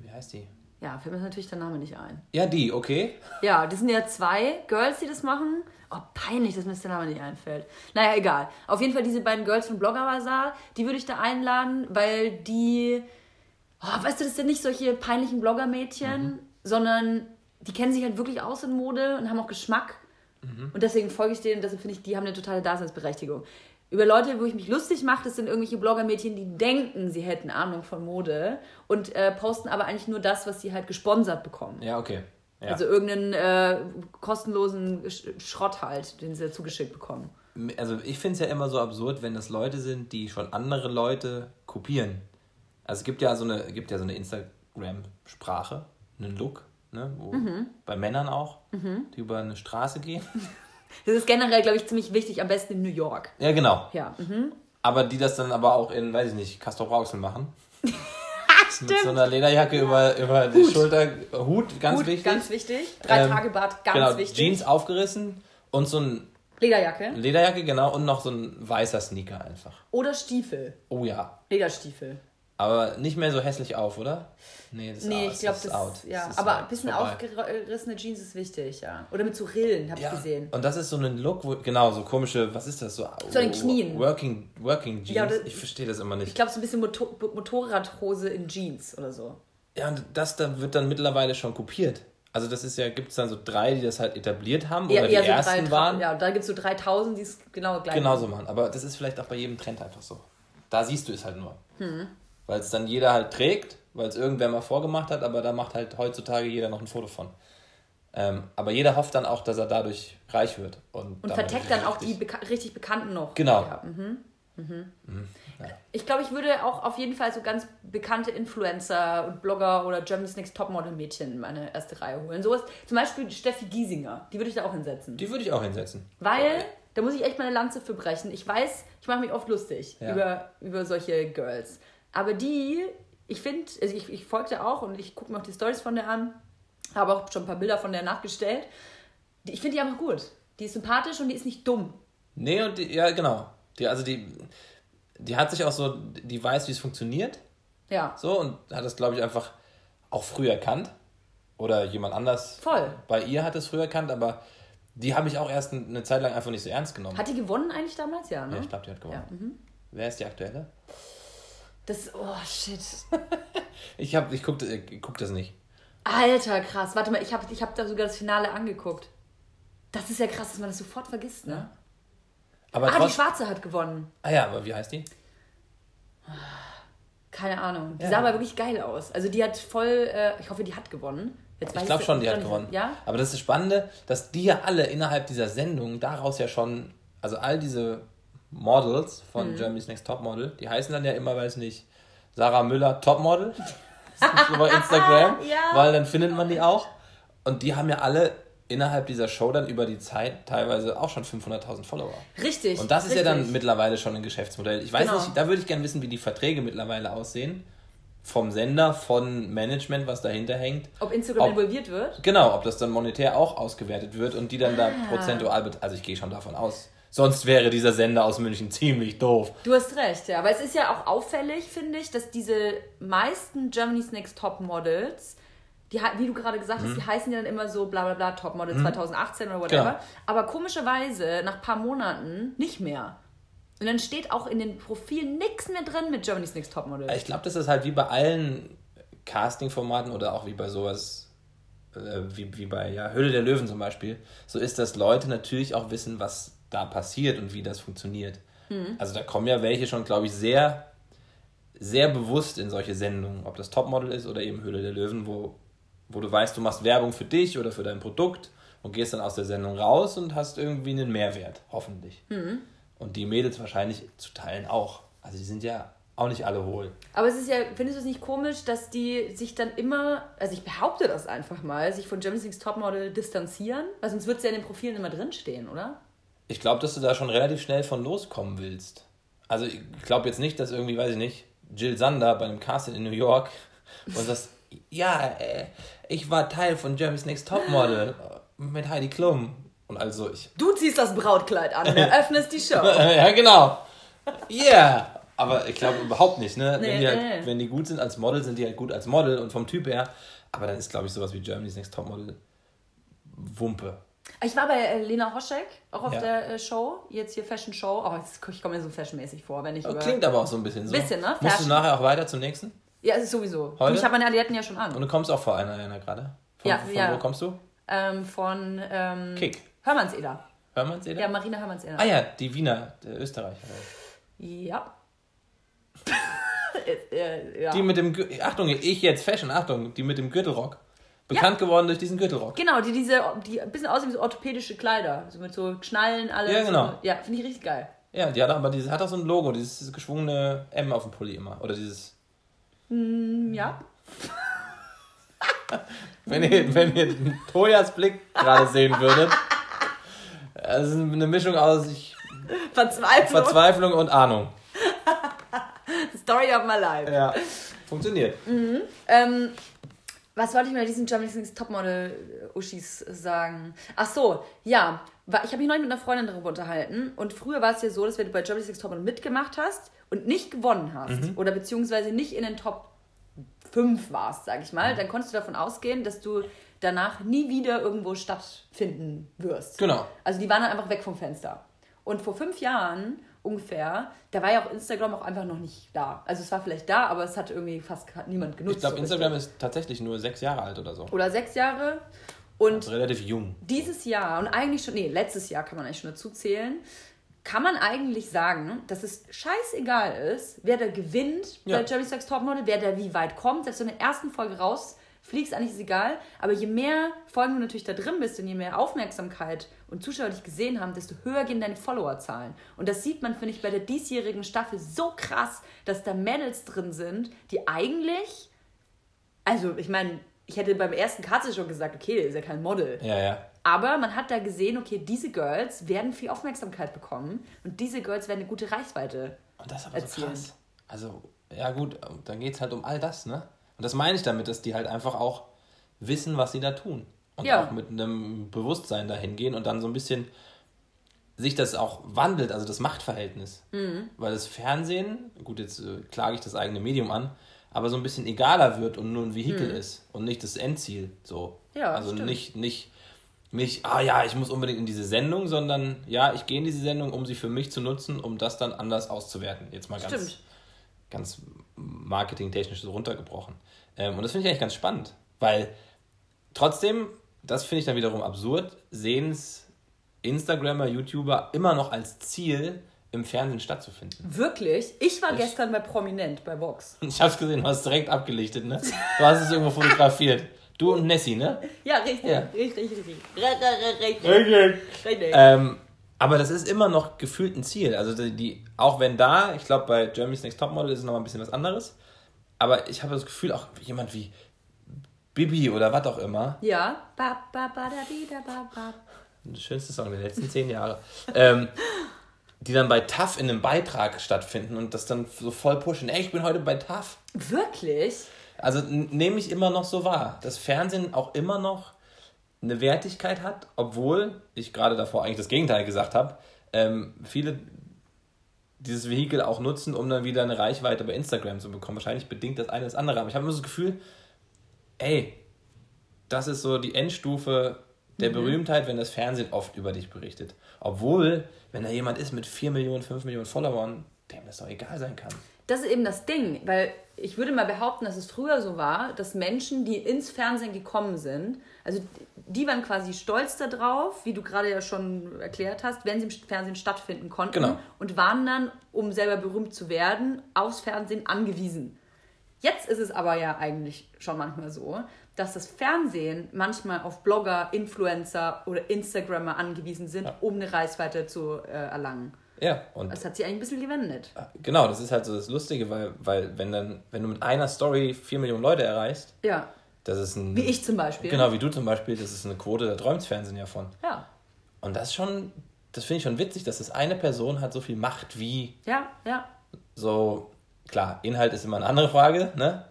wie heißt die? Ja, fällt mir natürlich der Name nicht ein. Ja, die, okay. Ja, das sind ja zwei Girls, die das machen. Oh, peinlich, dass mir das der Name nicht einfällt. Naja, egal. Auf jeden Fall diese beiden Girls von Blogger Bazaar, die würde ich da einladen, weil die, oh, weißt du, das sind nicht solche peinlichen Blogger-Mädchen, sondern die kennen sich halt wirklich aus in Mode und haben auch Geschmack. Und deswegen folge ich denen und deswegen finde ich, die haben eine totale Daseinsberechtigung. Über Leute, wo ich mich lustig mache, das sind irgendwelche Blogger-Mädchen, die denken, sie hätten Ahnung von Mode und äh, posten aber eigentlich nur das, was sie halt gesponsert bekommen. Ja, okay. Ja. Also irgendeinen äh, kostenlosen Sch- Schrott halt, den sie zugeschickt bekommen. also ich finde es ja immer so absurd, wenn das Leute sind, die schon andere Leute kopieren. Also es gibt ja so eine, gibt ja so eine Instagram-Sprache, einen Look, ne, wo, Mhm. bei Männern auch, die über eine Straße gehen. Das ist generell, glaube ich, ziemlich wichtig, am besten in New York. Ja, genau. Ja. Mhm. Aber die das dann aber auch in, weiß ich nicht, Castor Brauxel machen. Mit so einer Lederjacke über, über die Schulter, Hut, ganz Gut, wichtig. ganz wichtig. Drei Ähm, Tage Bart, ganz genau, wichtig. Jeans aufgerissen und so ein Lederjacke. Lederjacke, genau, und noch so ein weißer Sneaker einfach. Oder Stiefel. Oh ja. Lederstiefel. Aber nicht mehr so hässlich auf, oder? Nee, das ist Nee, out. ich glaube, ist das, out. ja. ist Aber ein bisschen Vorbei. aufgerissene Jeans ist wichtig, ja. Oder mit so Rillen, habe ja, ich gesehen. Und das ist so ein Look, wo, genau, so komische, was ist das? So, So an den Knien. Working, working Jeans. Ja, das- ich verstehe das immer nicht. Ich glaube, so ein bisschen Motor Motorradhose in Jeans oder so. Ja, und das da wird dann mittlerweile schon kopiert. Also das ist ja, gibt es dann so drei, die das halt etabliert haben oder die eher ersten drei, waren, Ja, da gibt es so 3000, die es genau gleich genauso machen. Aber das ist vielleicht auch bei jedem Trend einfach so. Da siehst du es halt nur. Weil es dann jeder halt trägt, weil es irgendwer mal vorgemacht hat, aber da macht halt heutzutage jeder noch ein Foto von. Ähm, aber jeder hofft dann auch, dass er dadurch reich wird. Und, Und verteckt dann auch die beka richtig Bekannten noch. Genau. Ja, mhm. Mhm. Ich glaube, ich würde auch auf jeden Fall so ganz bekannte Influencer und Blogger oder Germany's Next Topmodel Mädchen in meine erste Reihe holen. Sowas, zum Beispiel Steffi Giesinger, die würde ich da auch hinsetzen. Die würde ich auch hinsetzen. Weil, da muss ich echt meine Lanze für brechen. Ich weiß, ich mache mich oft lustig Ja. über, über solche Girls. Aber die, ich finde, also ich, ich folgte auch und ich gucke mir auch die Stories von der an, habe auch schon ein paar Bilder von der nachgestellt. Die, ich finde die einfach gut. Die ist sympathisch und die ist nicht dumm. Nee, und die, ja, genau. Die, also die, die hat sich auch so, die weiß, wie es funktioniert. Ja, So, und hat das, glaube ich, einfach auch früh erkannt. Oder jemand anders voll. bei ihr hat es früh erkannt, aber die habe ich auch erst eine Zeit lang einfach nicht so ernst genommen. Hat die gewonnen eigentlich damals? Ja, ne? ja, ich glaube, die hat gewonnen. Ja, mhm. Wer ist die aktuelle? Das, oh shit. Ich, hab, ich gucke ich guck das nicht. Alter, krass. Warte mal, ich habe ich hab da sogar das Finale angeguckt. Das ist ja krass, dass man das sofort vergisst, ne? Aber Ah, die Schwarze hat gewonnen. ah ja, aber wie heißt die? Keine Ahnung. Die Ja. sah aber wirklich geil aus. Also die hat voll, äh, ich hoffe, die hat gewonnen. Jetzt Ich glaube schon, die hat gewonnen. Ja? Aber das ist das Spannende, dass die ja alle innerhalb dieser Sendung daraus ja schon, also all diese Models von Mhm. Germany's Next Topmodel, die heißen dann ja immer, weiß nicht, Sarah Müller Topmodel bei Instagram, Ja. weil dann findet man die auch. Und die haben ja alle innerhalb dieser Show dann über die Zeit teilweise auch schon 500.000 Follower. Richtig. Und das ist richtig. ja dann mittlerweile schon ein Geschäftsmodell. Ich weiß Genau. nicht, da würde ich gerne wissen, wie die Verträge mittlerweile aussehen. Vom Sender, von Management, was dahinter hängt. Ob Instagram ob- involviert wird? Genau, ob das dann monetär auch ausgewertet wird und die dann da Ah. prozentual, bet- also ich gehe schon davon aus. Sonst wäre dieser Sender aus München ziemlich doof. Du hast recht, ja. Aber es ist ja auch auffällig, finde ich, dass diese meisten Germany's Next Top Models, die, wie du gerade gesagt Mhm. hast, die heißen ja dann immer so bla bla bla Topmodel 2018 oder whatever. Genau. Aber komischerweise, nach ein paar Monaten, nicht mehr. Und dann steht auch in den Profilen nichts mehr drin mit Germany's Next Topmodel. Ich glaube, das ist halt wie bei allen Casting-Formaten oder auch wie bei sowas, äh, wie, wie bei ja, Höhle der Löwen zum Beispiel, so ist, dass Leute natürlich auch wissen, was da passiert und wie das funktioniert. Mhm. Also da kommen ja welche schon, glaube ich, sehr, sehr bewusst in solche Sendungen, ob das Topmodel ist oder eben Höhle der Löwen, wo, wo du weißt, du machst Werbung für dich oder für dein Produkt und gehst dann aus der Sendung raus und hast irgendwie einen Mehrwert, hoffentlich. Mhm. Und die Mädels wahrscheinlich zu teilen auch. Also die sind ja auch nicht alle hohl. Aber es ist ja, findest du es nicht komisch, dass die sich dann immer, also ich behaupte das einfach mal, sich von Germany's Next Topmodel distanzieren? Weil sonst wird es ja in den Profilen immer drinstehen, oder? Ich glaube, dass du da schon relativ schnell von loskommen willst. Also ich glaube jetzt nicht, dass irgendwie, weiß ich nicht, Jill Sander bei einem Casting in New York und das, ja, äh, ich war Teil von Jeremy's Next Topmodel mit Heidi Klum. Und also ich, Du ziehst das Brautkleid an und eröffnest die Show. ja genau, yeah. Aber ich glaube überhaupt nicht, ne? Nee, wenn, die halt, nee. wenn die gut sind als Model, sind die halt gut als Model und vom Typ her. Aber dann ist, glaube ich, sowas wie Germany's Next Topmodel Wumpe. Ich war bei äh, Lena Hoschek, auch auf Ja. der äh, Show, jetzt hier Fashion Show. Oh, ich komme mir so fashionmäßig vor, wenn ich über... Klingt aber auch so ein bisschen so. Bisschen, ne? Musst du Fashion. nachher auch weiter zum nächsten? Ja, es ist sowieso. Heute? Und ich habe meine Alliierten ja schon an. Und du kommst auch vor einer, einer gerade? Von, Ja, von ja. wo kommst du? Ähm, von ähm, Kick. Hörmannseder. Hörmannseder? Ja, Marina Hörmannseder. Ah ja, die Wiener, der Österreicher. Ja. Äh, ja. Die mit dem, Achtung, ich jetzt Fashion, Achtung, die mit dem Gürtelrock. Bekannt geworden durch diesen Gürtelrock. Genau, die diese, die ein bisschen aussehen wie so orthopädische Kleider. So mit so Schnallen, alles. Ja, genau. So, ja, finde ich richtig geil. Ja, die hat aber dieses, hat auch so ein Logo, dieses geschwungene M auf dem Pulli immer. Oder dieses, Hm, Ja. wenn ihr, wenn ihr Tojas Blick gerade sehen würdet. Das ist eine Mischung aus ich, Verzweiflung. Verzweiflung und Ahnung. Story of my life. Ja, funktioniert. Ähm, was wollte ich mir diesen Germany's Next Topmodel-Uschis sagen? Ach so, ja. Ich habe mich neulich mit einer Freundin darüber unterhalten. Und früher war es ja so, dass wenn du bei Germany's Next Topmodel mitgemacht hast und nicht gewonnen hast, oder beziehungsweise nicht in den Top 5 warst, sag ich mal, dann konntest du davon ausgehen, dass du danach nie wieder irgendwo stattfinden wirst. Genau. Also die waren dann einfach weg vom Fenster. Und vor fünf Jahren ungefähr, da war ja auch Instagram auch einfach noch nicht da. Also es war vielleicht da, aber es hat irgendwie fast niemand genutzt. Ich glaube, so Instagram richtig. ist tatsächlich nur sechs Jahre alt oder so. Oder sechs Jahre. Und Also relativ jung. dieses Jahr und eigentlich schon, nee, letztes Jahr kann man eigentlich schon dazu zählen, kann man eigentlich sagen, dass es scheißegal ist, wer da gewinnt Ja. bei Jerry Sex Topmodel, wer da wie weit kommt. Selbst in der ersten Folge rausfliegst, eigentlich ist egal. Aber je mehr Folgen du natürlich da drin bist und je mehr Aufmerksamkeit und Zuschauer dich gesehen haben, desto höher gehen deine Followerzahlen. Und das sieht man, finde ich, bei der diesjährigen Staffel so krass, dass da Mädels drin sind, die eigentlich, also ich meine, ich hätte beim ersten Katze schon gesagt, okay, der ist ja kein Model. Ja, ja. Aber man hat da gesehen, okay, diese Girls werden viel Aufmerksamkeit bekommen und diese Girls werden eine gute Reichweite. Und das ist aber so Erzielen. krass. Also, ja gut, dann geht es halt um all das, ne? Und das meine ich damit, dass die halt einfach auch wissen, was sie da tun. Und Ja. auch mit einem Bewusstsein dahin gehen und dann so ein bisschen sich das auch wandelt, also das Machtverhältnis. Mhm. Weil das Fernsehen, gut, jetzt äh, klage ich das eigene Medium an, aber so ein bisschen egaler wird und nur ein Vehikel ist und nicht das Endziel. So. Mhm. Ja, also stimmt. nicht, nicht, nicht, ah ja, ich muss unbedingt in diese Sendung, sondern ja, ich gehe in diese Sendung, um sie für mich zu nutzen, um das dann anders auszuwerten. Jetzt mal ganz, Stimmt. ganz marketingtechnisch so runtergebrochen. Ähm, und das finde ich eigentlich ganz spannend, weil trotzdem, das finde ich dann wiederum absurd, sehen es Instagrammer, YouTuber immer noch als Ziel, im Fernsehen stattzufinden. Wirklich? Ich war gestern bei Prominent bei Vox. Ich hab's gesehen, du hast direkt abgelichtet, ne? Du hast es irgendwo fotografiert. Du und Nessie, ne? Ja, richtig. Ja. Richtig, richtig. Richtig. Richtig. Richtig. Ähm, aber das ist immer noch gefühlt ein Ziel. Also die, die auch wenn da, ich glaube bei Germany's Next Topmodel ist es noch ein bisschen was anderes. Aber ich habe das Gefühl, auch jemand wie Bibi oder was auch immer, Ja. Ba, ba, ba, da, di, da, ba, ba. der schönste Song der letzten zehn Jahre, ähm, die dann bei TAF in einem Beitrag stattfinden und das dann so voll pushen. Ey, ich bin heute bei TAF. Wirklich? Also nehme ich immer noch so wahr, dass Fernsehen auch immer noch eine Wertigkeit hat, obwohl ich gerade davor eigentlich das Gegenteil gesagt habe. Ähm, viele dieses Vehikel auch nutzen, um dann wieder eine Reichweite bei Instagram zu bekommen. Wahrscheinlich bedingt das eine das andere. Aber ich habe immer so das Gefühl, ey, das ist so die Endstufe der Berühmtheit, wenn das Fernsehen oft über dich berichtet. Obwohl, wenn da jemand ist mit 4 Millionen, 5 Millionen Followern, dem das doch egal sein kann. Das ist eben das Ding, weil ich würde mal behaupten, dass es früher so war, dass Menschen, die ins Fernsehen gekommen sind, also die waren quasi stolz darauf, wie du gerade ja schon erklärt hast, wenn sie im Fernsehen stattfinden konnten Genau. und waren dann, um selber berühmt zu werden, aufs Fernsehen angewiesen. Jetzt ist es aber ja eigentlich schon manchmal so, dass das Fernsehen manchmal auf Blogger, Influencer oder Instagrammer angewiesen sind, um eine Reichweite zu äh, erlangen. Ja, und Das hat sich eigentlich ein bisschen gewendet. Genau, das ist halt so das Lustige, weil, weil wenn dann, wenn du mit einer Story 4 Millionen Leute erreichst, Ja, das ist ein. wie ich zum Beispiel. Genau, wie du zum Beispiel, das ist eine Quote, da träumt Fernsehen ja von. Ja, Und das ist schon, das finde ich schon witzig, dass das eine Person hat so viel Macht wie ja, ja. so, klar, Inhalt ist immer eine andere Frage, ne?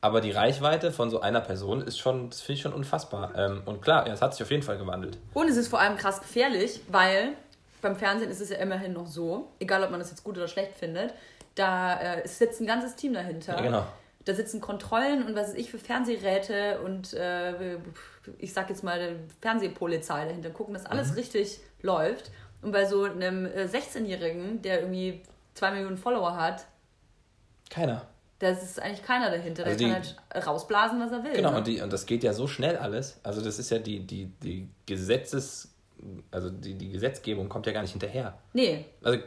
Aber die Reichweite von so einer Person ist schon, das finde ich schon unfassbar. Ähm, und klar, ja, es hat sich auf jeden Fall gewandelt. Und es ist vor allem krass gefährlich, weil beim Fernsehen ist es ja immerhin noch so, egal ob man das jetzt gut oder schlecht findet, da äh, sitzt ein ganzes Team dahinter. Ja, genau. Da sitzen Kontrollen und was weiß ich für Fernsehräte und äh, ich sag jetzt mal Fernsehpolizei dahinter, gucken, dass Mhm. alles richtig läuft. Und bei so einem äh, 16-Jährigen, der irgendwie zwei Millionen Follower hat, Keiner. da ist eigentlich keiner dahinter. Der Also kann die- halt rausblasen, was er will. Genau, ne? und, die, und das geht ja so schnell alles. Also das ist ja die, die, die Gesetzes, also die, die Gesetzgebung kommt ja gar nicht hinterher. Nee, Also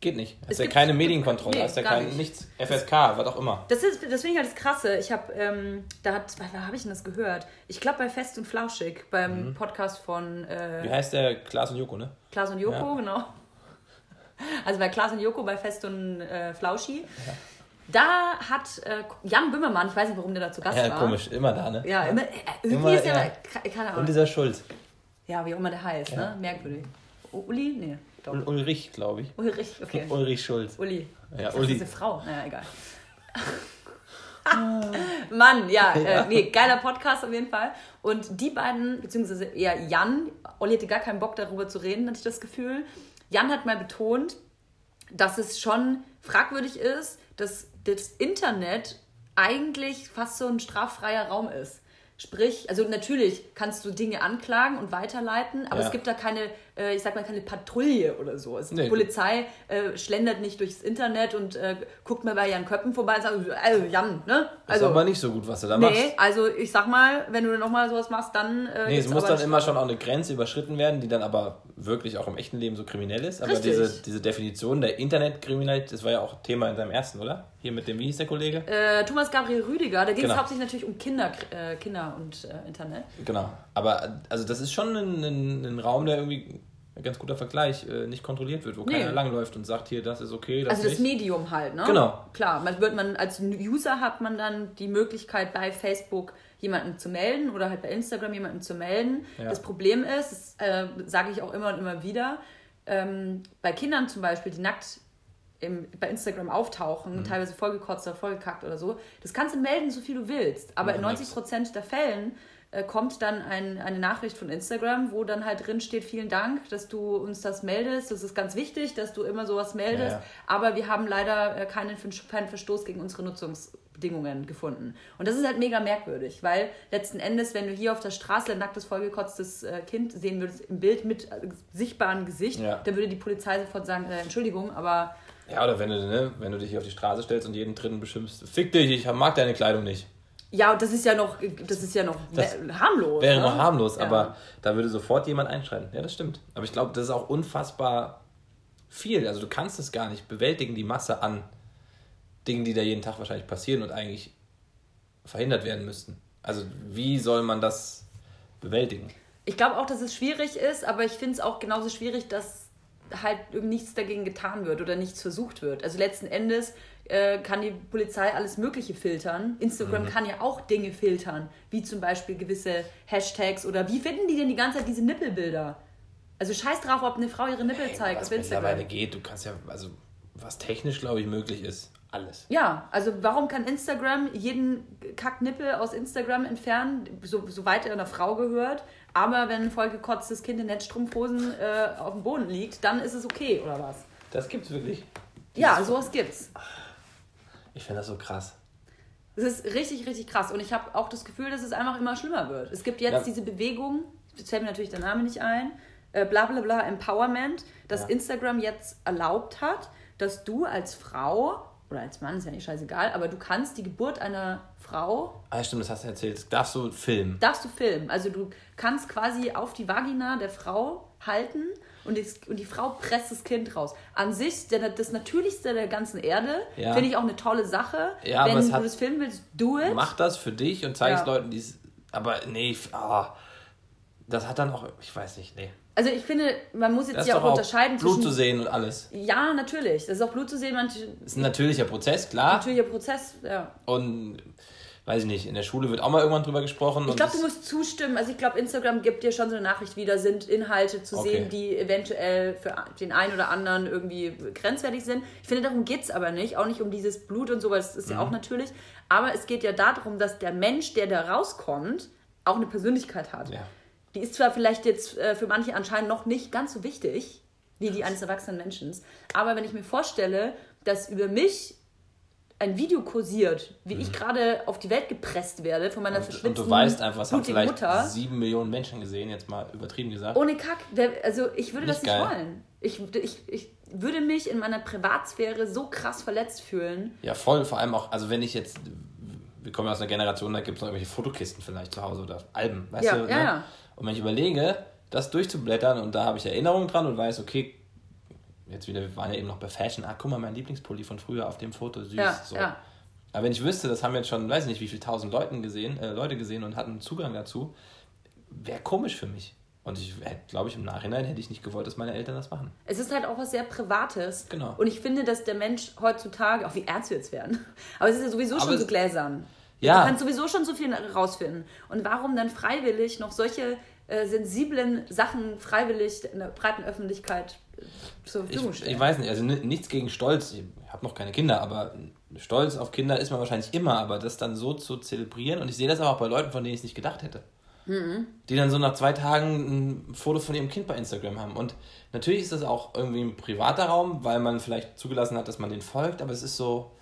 geht nicht. Hast Es ja gibt- keine Medienkontrolle, nee, hast ja kein nicht. nichts, FSK, was auch immer. Das, ist, das finde ich halt das Krasse. Ich habe, ähm, da hat, wo habe ich denn das gehört? Ich glaube bei Fest und Flauschig, beim Podcast von äh, Wie heißt der Klaas und Joko, ne? Klaas und Joko, Ja. genau. Also bei Klaas und Joko bei Fest und äh, Flauschi. Da hat äh, Jan Böhmermann, ich weiß nicht, warum der da zu Gast Ja, war. komisch, immer da, ne? Ja, immer, äh, irgendwie Immer, ist der, ja. keine Ahnung. Und dieser Schulz. ja, wie auch immer der heißt, Ja. ne? Merkwürdig. Uli? Nee, doch. Ul- Ulrich, glaube ich. Ulrich, okay. Ulrich Schulz. Uli. Ja, Ich Uli. Diese Frau. Naja, egal. Mann, ja, äh, nee, geiler Podcast auf jeden Fall. Und die beiden, beziehungsweise eher Jan, Olli hatte gar keinen Bock darüber zu reden, hatte ich das Gefühl. Jan hat mal betont, dass es schon fragwürdig ist, dass das Internet eigentlich fast so ein straffreier Raum ist. Sprich, also natürlich kannst du Dinge anklagen und weiterleiten, aber Ja. es gibt da keine, äh, ich sag mal, keine Patrouille oder so. Nee. die Polizei äh, schlendert nicht durchs Internet und äh, guckt mal bei Jan Köppen vorbei und sagt, also Jan, ne? ist Also, aber nicht so gut, was du da nee, machst. also ich sag mal, wenn du nochmal sowas machst, dann. Äh, Nee, es muss dann immer schon auch eine Grenze überschritten werden, die dann aber wirklich auch im echten Leben so kriminell ist. Aber diese, diese Definition der Internetkriminalität, das war ja auch Thema in deinem ersten, oder? Hier mit dem, wie hieß der Kollege? Äh, Thomas Gabriel Rüdiger, da ging es genau. hauptsächlich natürlich um Kinder, äh, Kinder und äh, Internet. Genau, aber also das ist schon ein, ein, ein Raum, der irgendwie ein ganz guter Vergleich, äh, nicht kontrolliert wird, wo nee. keiner langläuft und sagt, hier, das ist okay, das Also das nicht. Medium halt, ne? Genau. Klar, man wird man als User hat man dann die Möglichkeit bei Facebook jemanden zu melden oder halt bei Instagram jemanden zu melden. Ja. Das Problem ist, das äh, sage ich auch immer und immer wieder, ähm, bei Kindern zum Beispiel, die nackt im, bei Instagram auftauchen, mhm. teilweise vollgekotzt oder vollgekackt oder so, das kannst du melden, so viel du willst. Aber in 90 Prozent der Fällen äh, kommt dann ein, eine Nachricht von Instagram, wo dann halt drin steht, vielen Dank, dass du uns das meldest. Das ist ganz wichtig, dass du immer sowas meldest. Ja. Aber wir haben leider äh, keinen, keinen Verstoß gegen unsere Nutzungsbedingungen gefunden. Und das ist halt mega merkwürdig, weil letzten Endes, wenn du hier auf der Straße ein nacktes, vollgekotztes äh, Kind sehen würdest im Bild mit sichtbarem Gesicht, ja. dann würde die Polizei sofort sagen, Entschuldigung, aber... Ja, oder wenn du, ne, wenn du dich hier auf die Straße stellst und jeden dritten beschimpfst, fick dich, ich mag deine Kleidung nicht. Ja, das ist ja noch, das ist ja noch das harmlos. Wäre ne? noch harmlos, ja. aber da würde sofort jemand einschreiten. Ja, das stimmt. Aber ich glaube, das ist auch unfassbar viel. Also du kannst es gar nicht bewältigen, die Masse an Dingen, die da jeden Tag wahrscheinlich passieren und eigentlich verhindert werden müssten. Also wie soll man das bewältigen? Ich glaube auch, dass es schwierig ist, aber ich finde es auch genauso schwierig, dass halt nichts dagegen getan wird oder nichts versucht wird. Also letzten Endes äh, kann die Polizei alles Mögliche filtern. Instagram mhm. kann ja auch Dinge filtern, wie zum Beispiel gewisse Hashtags oder wie finden die denn die ganze Zeit diese Nippelbilder? Also scheiß drauf, ob eine Frau ihre Nippel hey, zeigt was auf Instagram. mittlerweile geht, du kannst ja, also was technisch, glaube ich, möglich ist, alles. Ja, also warum kann Instagram jeden Kacknippel aus Instagram entfernen, so, soweit er einer Frau gehört? Aber wenn ein vollgekotztes Kind in Netzstrumpfhosen äh, auf dem Boden liegt, dann ist es okay, oder was? Das gibt's wirklich. ja, sowas gibt's. Ich finde das so krass. Es ist richtig, richtig krass. Und ich habe auch das Gefühl, dass es einfach immer schlimmer wird. Es gibt jetzt ja. diese Bewegung, jetzt fällt mir natürlich der Name nicht ein, äh, bla bla bla Empowerment, dass ja. Instagram jetzt erlaubt hat, dass du als Frau oder als Mann, ist ja nicht scheißegal, aber du kannst die Geburt einer Frau. Ah, stimmt, das hast du erzählt. Darfst du filmen? Darfst du filmen. Also du kannst quasi auf die Vagina der Frau halten und die, und die Frau presst das Kind raus. An sich der, das Natürlichste der ganzen Erde. Ja. Finde ich auch eine tolle Sache. Ja, Wenn du hat, das filmen willst, do it. Mach das für dich und zeig es ja. Leuten, die es. Aber nee, oh, das hat dann auch. Ich weiß nicht, nee. Also ich finde, man muss jetzt ja auch unterscheiden auch Blut zwischen... Blut zu sehen und alles. Ja, natürlich. Das ist auch Blut zu sehen. Das ist ein natürlicher Prozess, klar. Natürlicher Prozess, ja. Und weiß ich nicht, in der Schule wird auch mal irgendwann drüber gesprochen. Ich glaube, du musst zustimmen. Also ich glaube, Instagram gibt dir schon so eine Nachricht wieder, sind Inhalte zu okay. sehen, die eventuell für den einen oder anderen irgendwie grenzwertig sind. Ich finde, darum geht es aber nicht. Auch nicht um dieses Blut und sowas, das ist mhm. ja auch natürlich. Aber es geht ja darum, dass der Mensch, der da rauskommt, auch eine Persönlichkeit hat. Ja. Die ist zwar vielleicht jetzt äh, für manche anscheinend noch nicht ganz so wichtig, wie die eines erwachsenen Menschen. Aber wenn ich mir vorstelle, dass über mich ein Video kursiert, wie mhm. ich gerade auf die Welt gepresst werde von meiner verschwitzten Und du weißt einfach, was haben vielleicht Mutter. sieben Millionen Menschen gesehen, jetzt mal übertrieben gesagt. Ohne Kack. Also ich würde nicht das nicht geil. wollen. Ich, ich, ich würde mich in meiner Privatsphäre so krass verletzt fühlen. Ja, voll. Vor allem auch, also wenn ich jetzt, wir kommen aus einer Generation, da gibt es noch irgendwelche Fotokisten vielleicht zu Hause oder Alben, weißt ja, du? Ja, ne? ja. Und wenn ich überlege, das durchzublättern und da habe ich Erinnerungen dran und weiß, okay, jetzt wieder, wir waren ja eben noch bei Fashion, ah, guck mal, mein Lieblingspulli von früher auf dem Foto, süß. Ja, so. ja. Aber wenn ich wüsste, das haben jetzt schon, weiß nicht, wie viele tausend Leuten gesehen, äh, Leute gesehen und hatten Zugang dazu, wäre komisch für mich. Und ich glaube ich, im Nachhinein hätte ich nicht gewollt, dass meine Eltern das machen. Es ist halt auch was sehr Privates. Genau. Und ich finde, dass der Mensch heutzutage, auch wie ernst wir jetzt werden, aber es ist ja sowieso aber schon so gläsern. Ja. Du kannst sowieso schon so viel rausfinden. Und warum dann freiwillig noch solche äh, sensiblen Sachen freiwillig in der breiten Öffentlichkeit zur Verfügung stellen. Ich, ich weiß nicht, also nichts gegen Stolz. Ich habe noch keine Kinder, aber Stolz auf Kinder ist man wahrscheinlich immer, aber das dann so zu zelebrieren und ich sehe das aber auch bei Leuten, von denen ich es nicht gedacht hätte. Mhm. Die dann so nach zwei Tagen ein Foto von ihrem Kind bei Instagram haben. Und natürlich ist das auch irgendwie ein privater Raum, weil man vielleicht zugelassen hat, dass man den folgt, aber es ist so.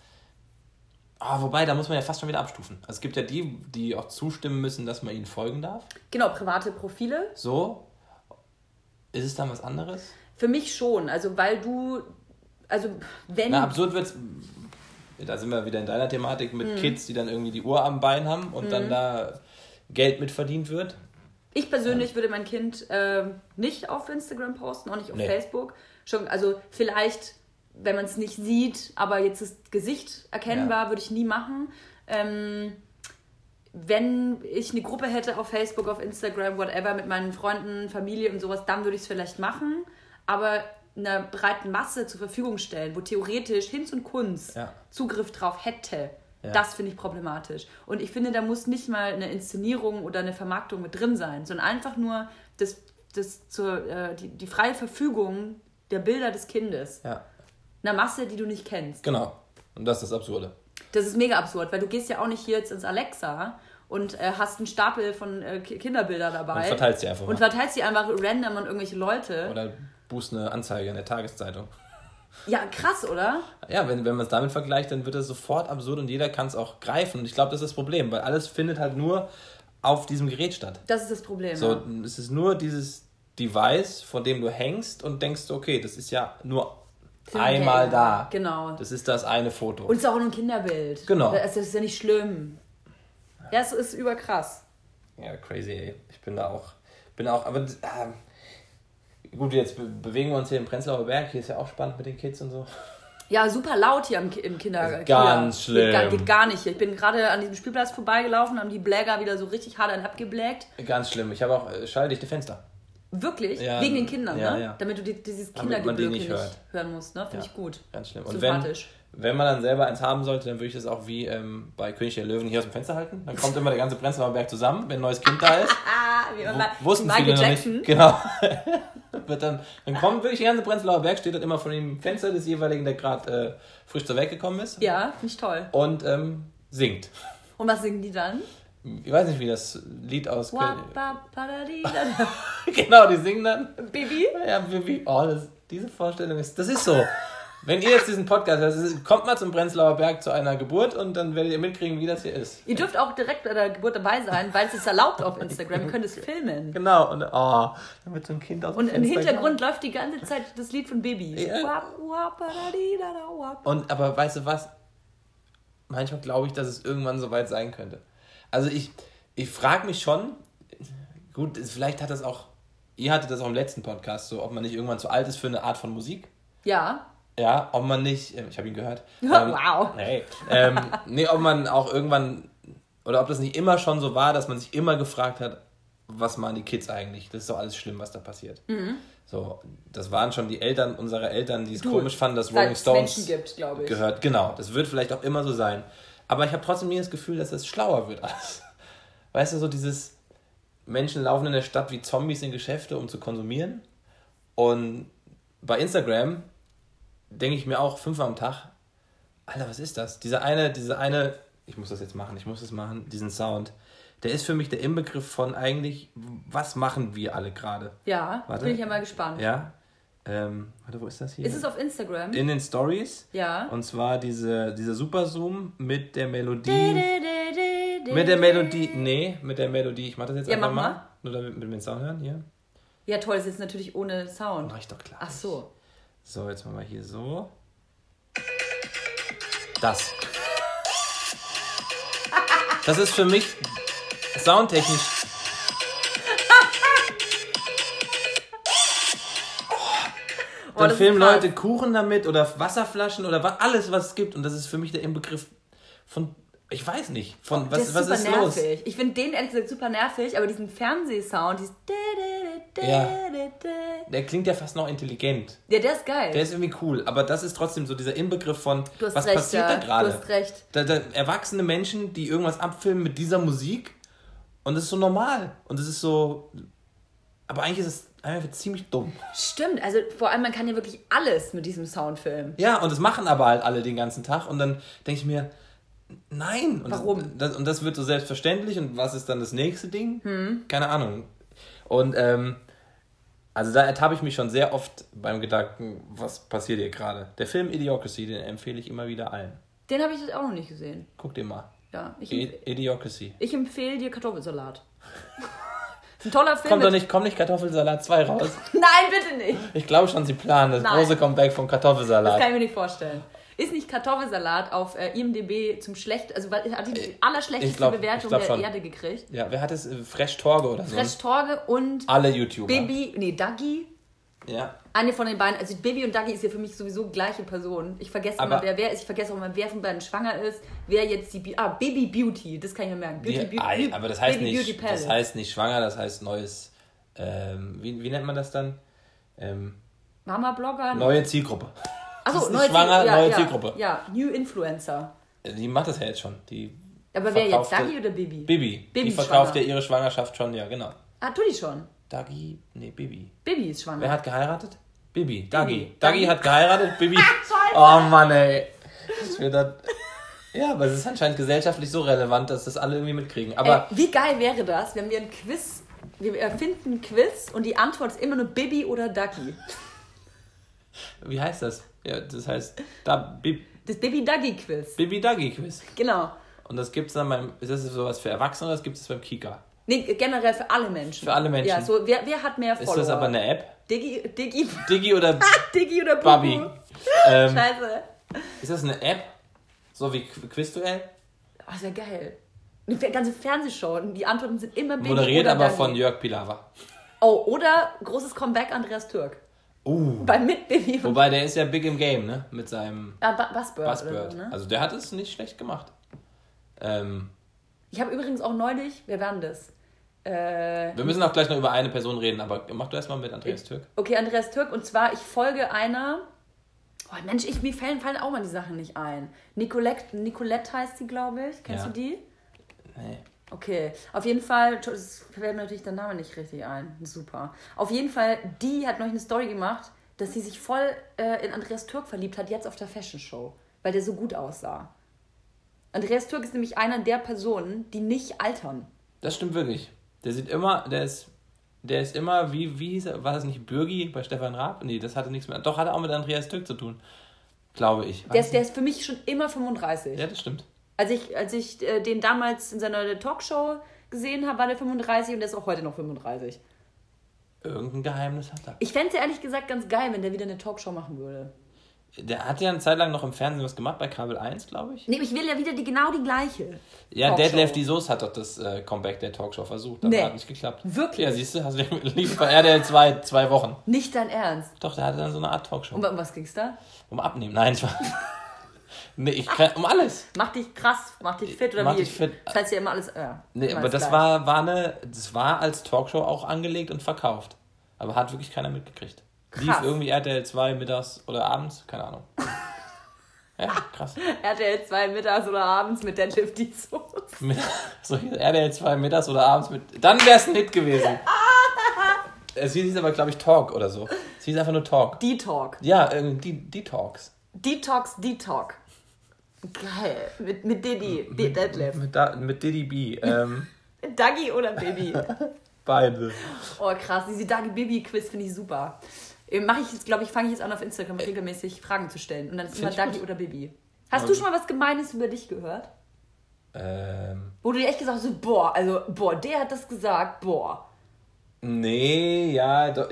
Ah, wobei, da muss man ja fast schon wieder abstufen. Also es gibt ja die, die auch zustimmen müssen, dass man ihnen folgen darf. Genau, private Profile. So. Ist es dann was anderes? Für mich schon. Also, weil du. Also, wenn. Na, absurd wird's. Da sind wir wieder in deiner Thematik mit mhm. Kids, die dann irgendwie die Uhr am Bein haben und mhm. dann da Geld mit verdient wird. Ich persönlich würde mein Kind ähm, nicht auf Instagram posten, auch nicht auf Nee. Facebook. Schon, also vielleicht, wenn man es nicht sieht, aber jetzt das Gesicht erkennbar, würde ich nie machen. Ähm, wenn ich eine Gruppe hätte auf Facebook, auf Instagram, whatever, mit meinen Freunden, Familie und sowas, dann würde ich es vielleicht machen. Aber einer breiten Masse zur Verfügung stellen, wo theoretisch Hinz und Kunz Ja. Zugriff drauf hätte, Ja. das finde ich problematisch. Und ich finde, da muss nicht mal eine Inszenierung oder eine Vermarktung mit drin sein, sondern einfach nur das, das zur, äh, die, die freie Verfügung der Bilder des Kindes. Ja, Einer Masse, die du nicht kennst. genau. Und das ist das Absurde. Das ist mega absurd, weil du gehst ja auch nicht hier jetzt ins Alexa und äh, hast einen Stapel von äh, Ki- Kinderbilder dabei. Und verteilst die einfach Und verteilst die einfach random an irgendwelche Leute. Oder buchst eine Anzeige in der Tageszeitung. Ja, krass, oder? Ja, wenn, wenn man es damit vergleicht, dann wird es sofort absurd und jeder kann es auch greifen. Und ich glaube, das ist das Problem, weil alles findet halt nur auf diesem Gerät statt. Das ist das Problem. So, ja. es ist nur dieses Device, von dem du hängst und denkst, okay, das ist ja nur einmal da. Genau. Das ist das eine Foto. Und es ist auch nur ein Kinderbild. Genau. Das ist ja nicht schlimm. Ja, es ist überkrass. Ja, crazy, ey. Ich bin da auch, bin auch, aber ähm, gut, jetzt be bewegen wir uns hier im Prenzlauer Berg. Hier ist ja auch spannend mit den Kids und so. Ja, super laut hier im, im Kindergarten. Ganz Geht schlimm. geht gar nicht hier. Ich bin gerade an diesem Spielplatz vorbeigelaufen, haben die Bläger wieder so richtig hart abgeblägt. Ganz schlimm. Ich habe auch äh, schalldichte Fenster. Wirklich? Ja, Wegen den Kindern, ja, ne? ja. Damit du die, dieses man die nicht nicht, hören musst, ne? Finde ich gut. Ganz schlimm. Und Sympathisch. wenn man dann selber eins haben sollte, dann würde ich das auch wie ähm, bei König der Löwen hier aus dem Fenster halten. Dann kommt immer der ganze Prenzlauer Berg zusammen, wenn ein neues Kind da ist. Ah, wie Wussten Michael viele noch Jackson. nicht. Genau. Wird dann, dann kommt wirklich der ganze Prenzlauer Berg, steht dann immer vor dem Fenster des jeweiligen, der gerade äh, frisch zur Welt gekommen ist. Ja, finde ich toll. Und ähm, singt. Und was singen die dann? Ich weiß nicht, wie das Lied aus. Wap, bap, padadi, da, genau, die singen dann. Baby? Ja, wie, oh, das, diese Vorstellung ist, das ist so. Wenn ihr jetzt diesen Podcast hört, kommt mal zum Prenzlauer Berg zu einer Geburt und dann werdet ihr mitkriegen, wie das hier ist. Ihr dürft auch direkt bei der Geburt dabei sein, weil es ist erlaubt auf Instagram. Ihr könnt es filmen. Genau, und oh, dann wird so ein Kind aus dem Und im Hintergrund läuft die ganze Zeit das Lied von Baby. Ja. Und aber weißt du was? Manchmal glaube ich, dass es irgendwann soweit sein könnte. Also ich, ich frage mich schon, gut, vielleicht hat das auch, ihr hattet das auch im letzten Podcast, so ob man nicht irgendwann zu alt ist für eine Art von Musik. Ja. Ja, ob man nicht, ähm, ich habe ihn gehört. Wow. Nee, ähm, nee, ob man auch irgendwann, oder ob das nicht immer schon so war, dass man sich immer gefragt hat, was machen die Kids eigentlich? Das ist doch alles schlimm, was da passiert. So, das waren schon die Eltern unserer Eltern, die es Du, komisch fanden, dass Rolling es Stones Menschen gibt, glaube ich. gehört. Genau, das wird vielleicht auch immer so sein. Aber ich habe trotzdem nie das Gefühl, dass es schlauer wird alles. Weißt du, so dieses Menschen laufen in der Stadt wie Zombies in Geschäfte, um zu konsumieren. Und bei Instagram denke ich mir auch fünfmal am Tag, Alter, was ist das? Dieser eine, diese eine, ich muss das jetzt machen, ich muss das machen, diesen Sound, der ist für mich der Inbegriff von eigentlich, was machen wir alle gerade? Ja, Warte. bin ich ja mal gespannt. Ja? Ähm, warte, wo ist das hier? Ist es auf Instagram? in den Stories. ja. Und zwar diese, dieser Super Zoom mit der Melodie. Mit der Melodie. Nee, mit der Melodie. Ich mach das jetzt Ja, einfach mach mal. mal. Nur damit wir den Sound hören. Hier. Ja, toll, es ist natürlich ohne Sound. Mach ich doch klar. Ach so. So, jetzt machen wir hier so. Das. Das ist für mich soundtechnisch. Oh, Dann filmen. Leute Kuchen damit oder Wasserflaschen oder alles, was es gibt. Und das ist für mich der Inbegriff von, ich weiß nicht, von Der was, ist was super ist los? nervig. Ich finde den ehrlich gesagt super nervig, aber diesen Fernsehsound, dieses Ja. Der klingt ja fast noch intelligent. Ja, der ist geil. Der ist irgendwie cool, aber das ist trotzdem so dieser Inbegriff von, was recht, passiert ja. da gerade? Du hast recht. Da, da, erwachsene Menschen, die irgendwas abfilmen mit dieser Musik und das ist so normal und es ist so, aber eigentlich ist es einfach ziemlich dumm. Stimmt, also vor allem, man kann ja wirklich alles mit diesem Sound filmen. Ja, und das machen aber halt alle den ganzen Tag und dann denke ich mir, nein. Und Warum? Das, das, und das wird so selbstverständlich und was ist dann das nächste Ding? Hm. Keine Ahnung. Und ähm, also da ertappe ich mich schon sehr oft beim Gedanken, was passiert hier gerade. Der Film Idiocracy, den empfehle ich immer wieder allen. Den habe ich jetzt auch noch nicht gesehen. Guck den mal. Ja, ich, I Idiocracy. ich empfehle dir Kartoffelsalat. ein toller Film. Kommt doch nicht, kommt nicht Kartoffelsalat 2 raus. Nein, bitte nicht. Ich glaube schon, sie planen das Nein. große Comeback vom Das Kartoffelsalat. kann ich mir nicht vorstellen. Ist nicht Kartoffelsalat auf äh, IMDb zum schlecht, also weil- hat die allerschlechteste ich glaub- ich Bewertung glaub der schon. Erde gekriegt. Ja, wer hat es? Äh, Fresh Torge oder so? Fresh Torge und Alle YouTuber. Baby, nee, Dagi. Ja. Eine von den beiden, also Baby und Dagi ist ja für mich sowieso gleiche Person. Ich vergesse Aber- immer, wer wer ist. Ich vergesse auch immer, wer von beiden schwanger ist. Wer jetzt die. Be- Ah, Baby Beauty, das kann ich mir merken. Beauty, Die, Beauty, aber das heißt, Baby nicht, das heißt nicht schwanger, das heißt neues. Ähm, wie, wie nennt man das dann? Ähm, Mama-Blogger. neue Zielgruppe. Achso, neue, schwanger, Ziel- ja, neue ja, Zielgruppe. Ja, New Influencer. Die macht das ja jetzt schon. Die Aber wer jetzt, Dagi oder Baby? Bibi. Bibi die verkauft schwanger. ja ihre Schwangerschaft schon, ja, genau. Ah, tu die schon. Dagi, nee, Bibi. Baby ist schwanger. Wer hat geheiratet? Bibi. Dagi. Bibi. Dagi hat geheiratet, Bibi. Scheiße. Oh Mann, ey. Das wird dann. Ja, aber es ist anscheinend gesellschaftlich so relevant, dass das alle irgendwie mitkriegen. Aber Ey, wie geil wäre das, wenn wir ein Quiz, wir erfinden ein Quiz und die Antwort ist immer nur Baby oder Dagi. Wie heißt das? Ja, das heißt da, Bib, Das Baby-Dagi-Quiz. Bibi Dagi Quiz. Genau. Und das gibt's dann beim. Ist das sowas für Erwachsene oder das gibt es beim Kika? Nee, generell für alle Menschen. Für alle Menschen. Ja, so, wer, wer hat mehr Ist Follower? das aber eine App? Diggi, Diggi, Digi oder Diggi oder? Babi? ähm, Scheiße. ist das eine App? So wie Qu- Quizduell? Oh, ist ja geil. Eine ganze Fernsehshow und die Antworten sind immer Baby Moderiert oder aber Dagi. von Jörg Pilawa. Oh, oder großes Comeback Andreas Türk. Uh. Bei Mit-Baby Wobei der ist ja big im Game, ne? Mit seinem ah, Bu- Buzzbird. Buzzbird. Oder so, ne? Also der hat es nicht schlecht gemacht. Ähm, Ich habe übrigens auch neulich, wer war denn das? Äh, wir müssen auch gleich noch über eine Person reden, aber mach du erstmal mit Andreas Türk. Okay, Andreas Türk. Und zwar, ich folge einer. Oh Mensch, ich, mir fallen, fallen auch mal die Sachen nicht ein. Nicolette, Nicolette heißt sie, glaube ich. Kennst Ja. du die? Nee. Okay, auf jeden Fall, es fällt mir natürlich der Name nicht richtig ein. Super. Auf jeden Fall, die hat noch eine Story gemacht, dass sie sich voll äh, in Andreas Türk verliebt hat, jetzt auf der Fashion Show, weil der so gut aussah. Andreas Türk ist nämlich einer der Personen, die nicht altern. Das stimmt wirklich. Der sieht immer, der ist, der ist immer, wie, wie hieß er, war das nicht Bürgi bei Stefan Raab? Nee, das hatte nichts mehr. Doch, hatte auch mit Andreas Türk zu tun. Glaube ich. Der ist, der ist für mich schon immer 35. nicht. ja, das stimmt. Als ich, als ich äh, den damals in seiner Talkshow gesehen habe, war der 35 und der ist auch heute noch 35. Irgendein Geheimnis hat er. Ich fände es ja ehrlich gesagt ganz geil, wenn der wieder eine Talkshow machen würde. Der hat ja eine Zeit lang noch im Fernsehen was gemacht, bei Kabel 1, glaube ich. Nee, ich will ja wieder die, genau die gleiche. Ja, Talkshow. Deadlift die Soße hat doch das äh, Comeback der Talkshow versucht, aber Nee. hat nicht geklappt. Wirklich? Ja, siehst du, hast du lief bei RDL 2 zwei Wochen. Nicht dein Ernst. Doch, der hatte dann so eine Art Talkshow. Um, um was ging's da? Um abnehmen. Nein, ich war. nee, ich kann, um alles. Mach dich krass, mach dich fit oder Mach wie? dich fit. Das heißt ja immer alles. Ja, Nee, aber das gleich. war, war eine. Das war als Talkshow auch angelegt und verkauft. Aber hat wirklich keiner mitgekriegt. Lief Krass. irgendwie RTL 2 mittags oder abends, keine Ahnung. Ja, krass. RTL 2 mittags oder abends mit Deadlift die Soße. So RTL 2 mittags oder abends mit. Dann wäre es ein Hit gewesen. es hieß aber, glaube ich, Talk oder so. Es hieß einfach nur Talk. D-Talk. Ja, irgendwie die, die Talks. Detox, D-Talk. Geil. Mit, mit Diddy, D Deadlift. Mit, da, mit Diddy B. Ähm, Dagi oder Baby? beide. Oh krass, diese Dagi Baby Quiz finde ich super. Mache ich jetzt, glaube ich, fange ich jetzt an auf Instagram regelmäßig Fragen zu stellen und dann ist immer Dagi oder Baby. Hast du schon mal was Gemeines über dich gehört? Ähm, Wo du dir echt gesagt hast, boah, also, boah, der hat das gesagt, boah. nee, ja, do,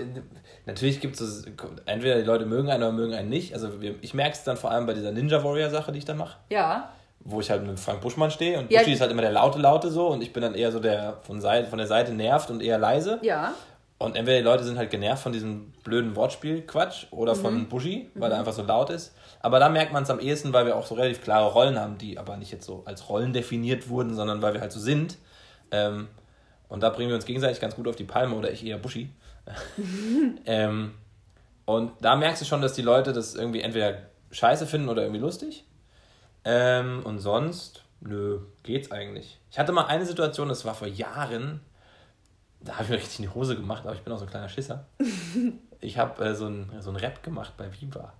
natürlich gibt es entweder die Leute mögen einen oder mögen einen nicht. Also ich merke es dann vor allem bei dieser Ninja Warrior Sache, die ich da mache. Ja. wo ich halt mit Frank Buschmann stehe und Ja. Buschi ist halt immer der laute Laute so und ich bin dann eher so der von, Seite, von der Seite nervt und eher leise. Ja. Und entweder die Leute sind halt genervt von diesem blöden Wortspiel-Quatsch oder Mhm. von Buschi, weil er einfach so laut ist. Aber da merkt man es am ehesten, weil wir auch so relativ klare Rollen haben, die aber nicht jetzt so als Rollen definiert wurden, sondern weil wir halt so sind. Ähm, und da bringen wir uns gegenseitig ganz gut auf die Palme oder ich eher Buschi. ähm, und da merkst du schon, dass die Leute das irgendwie entweder scheiße finden oder irgendwie lustig. Ähm, und sonst, nö, geht's eigentlich. Ich hatte mal eine Situation, das war vor Jahren, da habe ich mir richtig in die Hose gemacht, aber ich bin auch so ein kleiner Schisser. Ich habe äh, so ein so ein Rap gemacht bei Viva.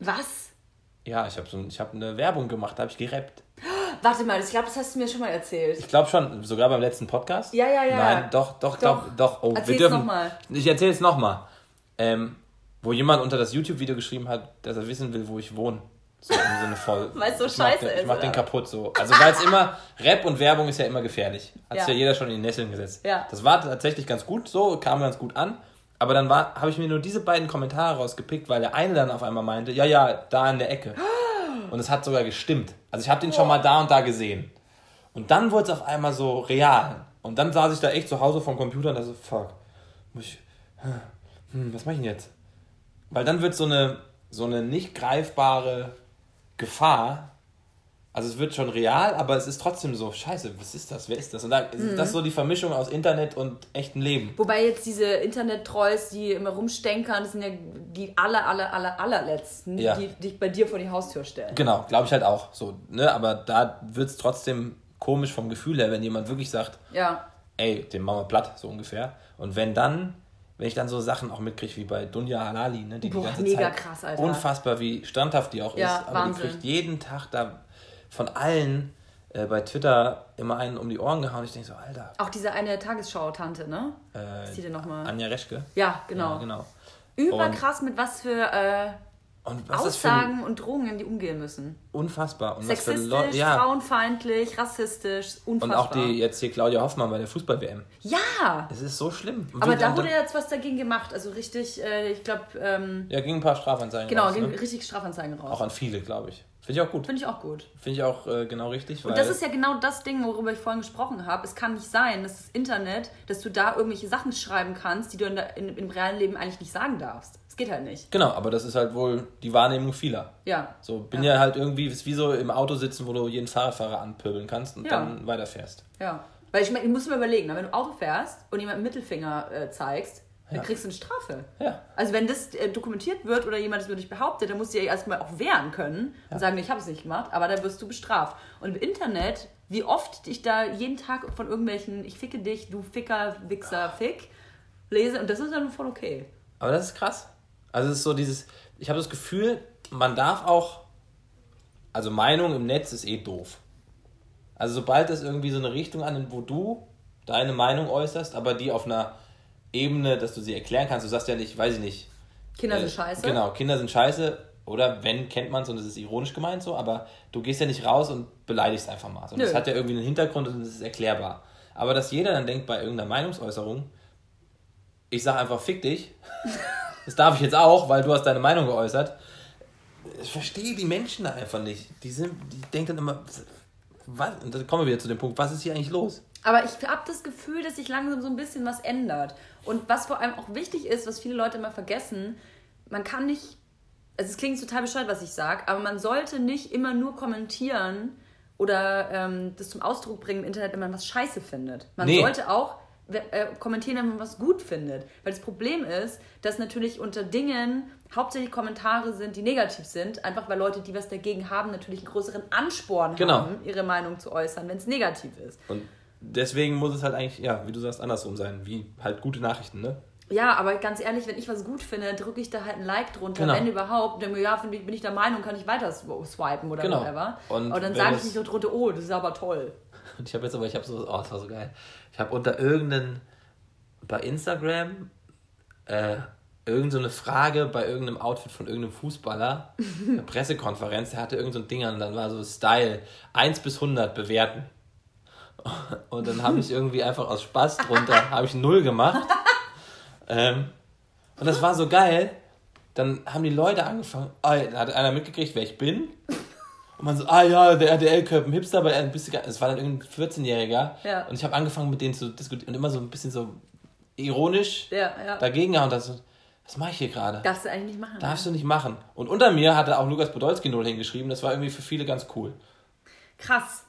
Was? Ja, ich habe so ein, ich hab eine Werbung gemacht, da habe ich gerappt. Warte mal, ich glaube, das hast du mir schon mal erzählt. Ich glaube schon, sogar beim letzten Podcast. Ja, ja, ja. Nein, doch, doch, doch, doch. Oh, wir Erzähl's dürfen. noch. Ich erzähle es nochmal. Ähm, wo jemand unter das YouTube-Video geschrieben hat, dass er wissen will, wo ich wohne. So im Sinne voll. Weil's so ich mach scheiße den, Ich ist, mach den oder? kaputt so. Also weil es immer, Rap und Werbung ist ja immer gefährlich. Hat ja. ja jeder schon in die Nesseln gesetzt. Ja. Das war tatsächlich ganz gut so, kam ganz gut an. Aber dann habe ich mir nur diese beiden Kommentare rausgepickt, weil der eine dann auf einmal meinte, ja, ja, da in der Ecke. Und es hat sogar gestimmt. Also ich habe den schon mal da und da gesehen. Und dann wurde es auf einmal so real. Und dann saß ich da echt zu Hause vom Computer und da so, fuck, muss ich, hm, was mache ich denn jetzt? Weil dann wird so eine, so eine nicht greifbare Gefahr, also es wird schon real, aber es ist trotzdem so, scheiße, was ist das, wer ist das? Und da, Mhm. das ist so die Vermischung aus Internet und echtem Leben. Wobei jetzt diese Internet-Trolls, die immer rumstenkern, das sind ja die aller, aller, aller, allerletzten, Ja. die dich bei dir vor die Haustür stellen. Genau, glaube ich halt auch. So, ne? Aber da wird es trotzdem komisch vom Gefühl her, wenn jemand wirklich sagt, Ja. ey, den machen wir platt, so ungefähr. Und wenn dann, wenn ich dann so Sachen auch mitkriege wie bei Dunja Halali, ne, die Boah, die ganze mega Zeit krass, Alter. unfassbar, wie standhaft die auch Ja, ist, aber Wahnsinn. die kriegt jeden Tag da von allen äh, bei Twitter immer einen um die Ohren gehauen. Ich denke so, Alter, Auch diese eine Tagesschau-Tante, ne? äh, ist die denn nochmal? Anja Reschke. Ja, genau. Ja, genau. Überkrass, mit was für äh, Und was ist für Aussagen und Drohungen die umgehen müssen. unfassbar. Und was für Sexistisch, ja. frauenfeindlich, rassistisch, Und unfassbar. auch die jetzt hier Claudia Hoffmann bei der Fußball-WM. ja! Es ist so schlimm. Und Aber da wurde jetzt was dagegen gemacht. Also richtig, äh, ich glaube, ähm, Ja, ging ein paar Strafanzeigen genau, raus. gehen Ne? richtig Strafanzeigen raus. Auch an viele, glaube ich. Finde ich auch gut. Finde ich auch gut. Finde ich auch äh, genau richtig. Und das ist ja genau das Ding, worüber ich vorhin gesprochen habe. Es kann nicht sein, dass das Internet, dass du da irgendwelche Sachen schreiben kannst, die du in der, in, im realen Leben eigentlich nicht sagen darfst. Es geht halt nicht. Genau, aber das ist halt wohl die Wahrnehmung vieler. Ja. So, bin ja, halt irgendwie, ist wie so im Auto sitzen, wo du jeden Fahrradfahrer anpöbeln kannst und Ja. dann weiterfährst. Ja. Weil ich, mein, ich muss mir überlegen, ne, wenn du Auto fährst und jemand Mittelfinger äh, zeigst, dann Ja. kriegst du eine Strafe. Ja. Also wenn das äh, dokumentiert wird oder jemand das über dich behauptet, dann musst du ja erstmal auch wehren können und sagen, ich habe es nicht gemacht, aber da wirst du bestraft. Und im Internet, wie oft ich da jeden Tag von irgendwelchen, ich ficke dich, du Ficker, Wichser, Fick, lese und das ist dann voll okay. Aber das ist krass. Also es ist so dieses, ich habe das Gefühl, man darf auch, also Meinung im Netz ist eh doof. Also sobald es irgendwie so eine Richtung annimmt, wo du deine Meinung äußerst, aber die auf einer Ebene, dass du sie erklären kannst, du sagst ja nicht, weiß ich nicht. Kinder äh, sind scheiße. Genau, Kinder sind scheiße. Oder wenn, kennt man es und es ist ironisch gemeint so, aber du gehst ja nicht raus und beleidigst einfach mal. Und das hat ja irgendwie einen Hintergrund und es ist erklärbar. Aber dass jeder dann denkt bei irgendeiner Meinungsäußerung, ich sage einfach, fick dich. Das darf ich jetzt auch, weil du hast deine Meinung geäußert. Ich verstehe die Menschen da einfach nicht. Die, sind, die denken dann immer, was? Und dann kommen wir wieder zu dem Punkt, was ist hier eigentlich los? Aber ich habe das Gefühl, dass sich langsam so ein bisschen was ändert. Und was vor allem auch wichtig ist, was viele Leute immer vergessen, man kann nicht, also es klingt total bescheuert, was ich sage, aber man sollte nicht immer nur kommentieren oder ähm, das zum Ausdruck bringen im Internet, wenn man was scheiße findet. Man Nee. sollte auch äh, kommentieren, wenn man was gut findet. Weil das Problem ist, dass natürlich unter Dingen hauptsächlich Kommentare sind, die negativ sind, einfach weil Leute, die was dagegen haben, natürlich einen größeren Ansporn Genau. haben, ihre Meinung zu äußern, wenn es negativ ist. Und deswegen muss es halt eigentlich, ja, wie du sagst, andersrum sein, wie halt gute Nachrichten, ne? Ja, aber ganz ehrlich, wenn ich was gut finde, drücke ich da halt ein Like drunter, Genau. wenn überhaupt. Mir, ja, bin ich der Meinung, kann ich weiter sw- swipen oder Genau. whatever. Und aber dann sage ich nicht so drunter, oh, das ist aber toll. Und ich habe jetzt aber, ich habe so, oh, das war so geil. Ich habe unter irgendeinen, bei Instagram, äh, irgendeine so eine Frage bei irgendeinem Outfit von irgendeinem Fußballer, eine Pressekonferenz, der hatte irgendein so ein Ding an, dann war so Style, 1 bis 100 bewerten. Und dann habe ich irgendwie einfach aus Spaß drunter, habe ich null gemacht. Ähm, und das war so geil. Dann haben die Leute angefangen, ah, da hat einer mitgekriegt, wer ich bin. Und man so, ah ja, der RTL-Köppen Hipster, aber er du gar- es war dann irgendein 14-Jähriger. Ja. Und ich habe angefangen mit denen zu diskutieren und immer so ein bisschen so ironisch Ja, ja. dagegen gehauen. Das so, was mache ich hier gerade? Darfst du eigentlich nicht machen. Darfst du nicht machen. Und unter mir hatte auch Lukas Podolski 0 hingeschrieben. Das war irgendwie für viele ganz cool. Krass.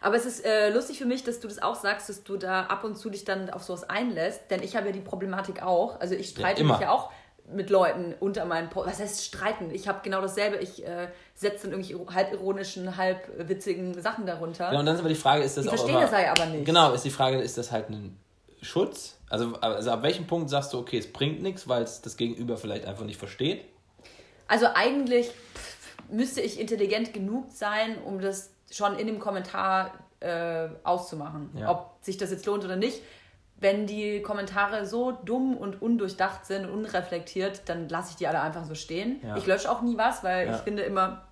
Aber es ist äh, lustig für mich, dass du das auch sagst, dass du da ab und zu dich dann auf sowas einlässt, denn ich habe ja die Problematik auch. Also ich streite immer. mich ja auch mit Leuten unter meinen Post. Was heißt streiten? Ich habe genau dasselbe. Ich äh, setze dann irgendwelche halb ironischen, halb witzigen Sachen darunter. Genau, und dann ist aber die Frage, ist das Die auch verstehen immer, das ja aber nicht. Genau, ist die Frage, ist das halt ein Schutz? Also, also ab welchem Punkt sagst du, okay, es bringt nichts, weil es das Gegenüber vielleicht einfach nicht versteht? Also eigentlich pff, müsste ich intelligent genug sein, um das schon in dem Kommentar äh, auszumachen, Ja. ob sich das jetzt lohnt oder nicht. Wenn die Kommentare so dumm und undurchdacht sind und unreflektiert, dann lasse ich die alle einfach so stehen. Ja. Ich lösche auch nie was, weil ich finde immer,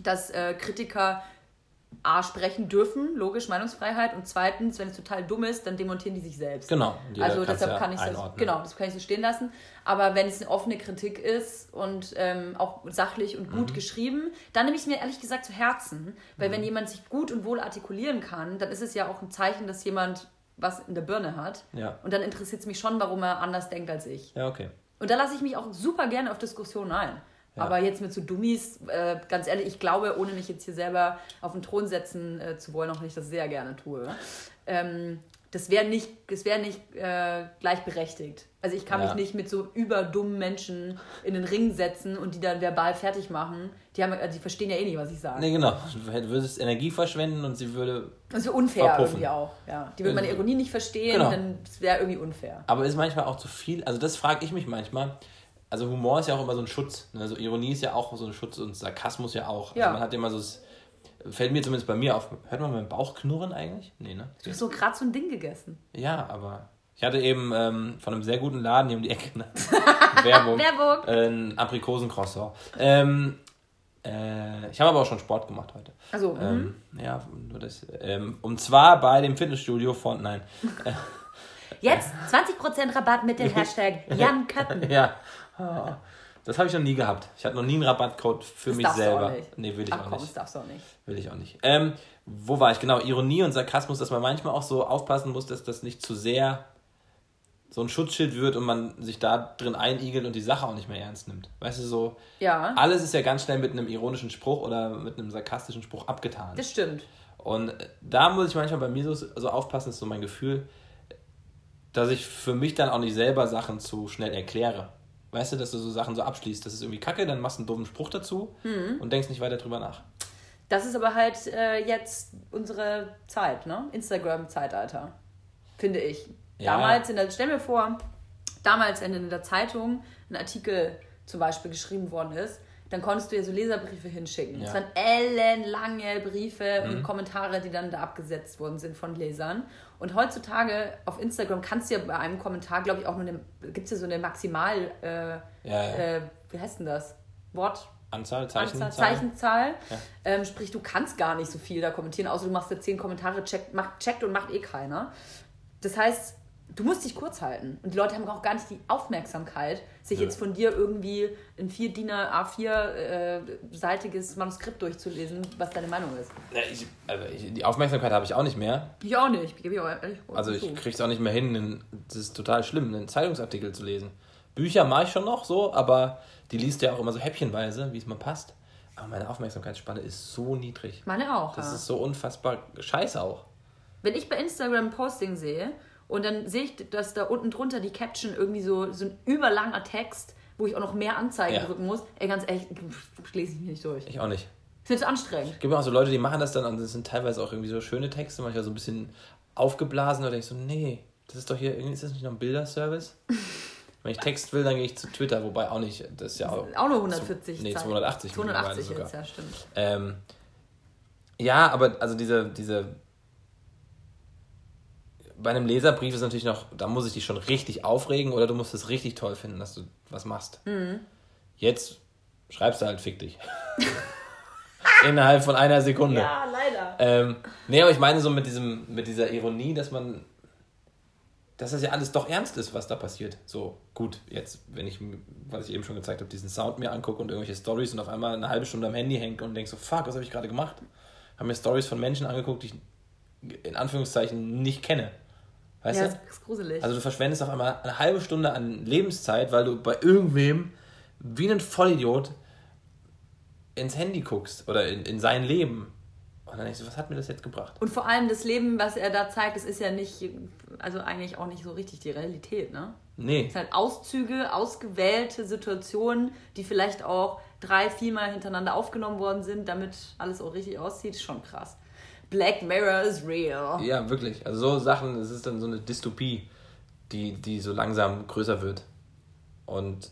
dass äh, Kritiker A, sprechen dürfen, logisch, Meinungsfreiheit. Und zweitens, wenn es total dumm ist, dann demontieren die sich selbst. Genau. Also deshalb ja kann ich das, genau, das kann ich so stehen lassen. Aber wenn es eine offene Kritik ist und ähm, auch sachlich und Mhm. gut geschrieben, dann nehme ich es mir ehrlich gesagt zu Herzen. Weil wenn jemand sich gut und wohl artikulieren kann, dann ist es ja auch ein Zeichen, dass jemand was in der Birne hat. Ja. Und dann interessiert es mich schon, warum er anders denkt als ich. Ja, okay. Und da lasse ich mich auch super gerne auf Diskussionen ein. Aber jetzt mit so Dummies, äh, ganz ehrlich, ich glaube, ohne mich jetzt hier selber auf den Thron setzen äh, zu wollen, auch wenn ich das sehr gerne tue, ähm, das wäre nicht, das wär nicht äh, gleichberechtigt. Also ich kann Ja. mich nicht mit so überdummen Menschen in den Ring setzen und die dann verbal fertig machen. Die, haben, äh, die verstehen ja eh nicht, was ich sage. Nee, genau. Du würdest Energie verschwenden und sie würde. Das ist unfair Verpuffen. irgendwie auch. Ja. Die würde meine Äh, Ironie nicht verstehen, genau. dann wäre irgendwie unfair. Aber ist manchmal auch zu viel. Also, das frage ich mich manchmal. Also, Humor ist ja auch immer so ein Schutz. ne? Also, Ironie ist ja auch so ein Schutz und Sarkasmus ja auch. Ja. Also, man hat immer so. Fällt mir zumindest bei mir auf. Hört man meinen Bauch knurren eigentlich? Nee, ne? Du hast so gerade so ein Ding gegessen. Ja, aber. Ich hatte eben ähm, von einem sehr guten Laden hier um die Ecke. Ne? Werbung. Werbung. Äh, ein Aprikosencroissant. Ähm, äh, ich habe aber auch schon Sport gemacht heute. Also, mhm. Ähm, ja, nur das. Ähm, und zwar bei dem Fitnessstudio von. Nein. Jetzt 20% Rabatt mit dem Hashtag Jan Köppen. Ja. Das habe ich noch nie gehabt. Ich hatte noch nie einen Rabattcode für Das mich du auch selber. nicht. Nee, will ich Ach auch komm, das nicht. darfst du auch nicht. Will ich auch nicht. Ähm, wo war ich? Genau, Ironie und Sarkasmus, dass man manchmal auch so aufpassen muss, dass das nicht zu sehr so ein Schutzschild wird und man sich da drin einigelt und die Sache auch nicht mehr ernst nimmt. Weißt du, so Ja, alles ist ja ganz schnell mit einem ironischen Spruch oder mit einem sarkastischen Spruch abgetan. das stimmt. Und da muss ich manchmal bei mir so, so aufpassen, ist so mein Gefühl, dass ich für mich dann auch nicht selber Sachen zu schnell erkläre. Weißt du, dass du so Sachen so abschließt, das ist irgendwie kacke, dann machst du einen dummen Spruch dazu und denkst nicht weiter drüber nach. Das ist aber halt äh, jetzt unsere Zeit, ne? Instagram-Zeitalter. Finde ich. Ja. Damals, in der, stell mir vor, damals, wenn in der Zeitung ein Artikel zum Beispiel geschrieben worden ist, dann konntest du ja so Leserbriefe hinschicken. Ja. Es waren ellenlange Briefe und Kommentare, die dann da abgesetzt worden sind von Lesern. Und heutzutage auf Instagram kannst du ja bei einem Kommentar, glaube ich, auch nur eine, gibt es ja so eine Maximal, äh, Ja, ja. äh, wie heißt denn das? Wort, Anzahl, Zeichen, Anzahl, Zahl. Zeichenzahl. Ähm, sprich, du kannst gar nicht so viel da kommentieren, außer du machst da zehn Kommentare, checkt, macht, checkt und macht eh keiner. Das heißt, du musst dich kurz halten. Und die Leute haben auch gar nicht die Aufmerksamkeit, sich Ja. jetzt von dir irgendwie ein 4 DIN A4-seitiges Manuskript durchzulesen, was deine Meinung ist. Ja, ich, also ich, die Aufmerksamkeit habe ich auch nicht mehr. Ich auch nicht, gebe ich auch ehrlich Also ich krieg's auch nicht mehr hin, das ist total schlimm, einen Zeitungsartikel zu lesen. Bücher mache ich schon noch so, aber die liest ja auch immer so häppchenweise, wie es mir passt. Aber meine Aufmerksamkeitsspanne ist so niedrig. Meine auch. Das ja. ist so unfassbar scheiße auch. Wenn ich bei Instagram ein Posting sehe und dann sehe ich, dass da unten drunter die Caption irgendwie so, so ein überlanger Text, wo ich auch noch mehr Anzeigen Ja. drücken muss, ey, ganz ehrlich, lese ich mir nicht durch. Ich auch nicht. Ich finde es anstrengend. Es gibt auch so Leute, die machen das dann und das sind teilweise auch irgendwie so schöne Texte, manchmal so ein bisschen aufgeblasen oder ich so, nee, das ist doch hier, irgendwie ist das nicht noch ein Bilderservice? Wenn ich Text will, dann gehe ich zu Twitter, wobei auch nicht, das ist ja auch, Auch nur 140 nee, Zeichen. 280 mittlerweile 280 sogar. jetzt, ja, stimmt. Ähm, ja, aber also diese, diese. Bei einem Leserbrief ist natürlich noch, da muss ich dich schon richtig aufregen oder du musst es richtig toll finden, dass du was machst. Mhm. Jetzt schreibst du halt fick dich. Innerhalb von einer Sekunde. Ja, leider. Ähm, nee, aber ich meine so mit, diesem, mit dieser Ironie, dass man, dass das ja alles doch ernst ist, was da passiert. So, gut, jetzt, wenn ich, was ich eben schon gezeigt habe, diesen Sound mir angucke und irgendwelche Stories und auf einmal eine halbe Stunde am Handy hängt und denk so, fuck, was habe ich gerade gemacht? Haben mir Stories von Menschen angeguckt, die ich in Anführungszeichen nicht kenne. Weißt Ja, du? das ist gruselig. Also du verschwendest auf einmal eine halbe Stunde an Lebenszeit, weil du bei irgendwem wie ein Vollidiot ins Handy guckst oder in, in sein Leben. Und dann denkst du, was hat mir das jetzt gebracht? und vor allem das Leben, was er da zeigt, das ist ja nicht, also eigentlich auch nicht so richtig die Realität, ne? Nee. Es sind halt Auszüge, ausgewählte Situationen, die vielleicht auch drei, viermal hintereinander aufgenommen worden sind, damit alles auch richtig aussieht. Ist schon krass. Black Mirror is real. Ja, wirklich. Also so Sachen, es ist dann so eine Dystopie, die, die so langsam größer wird. Und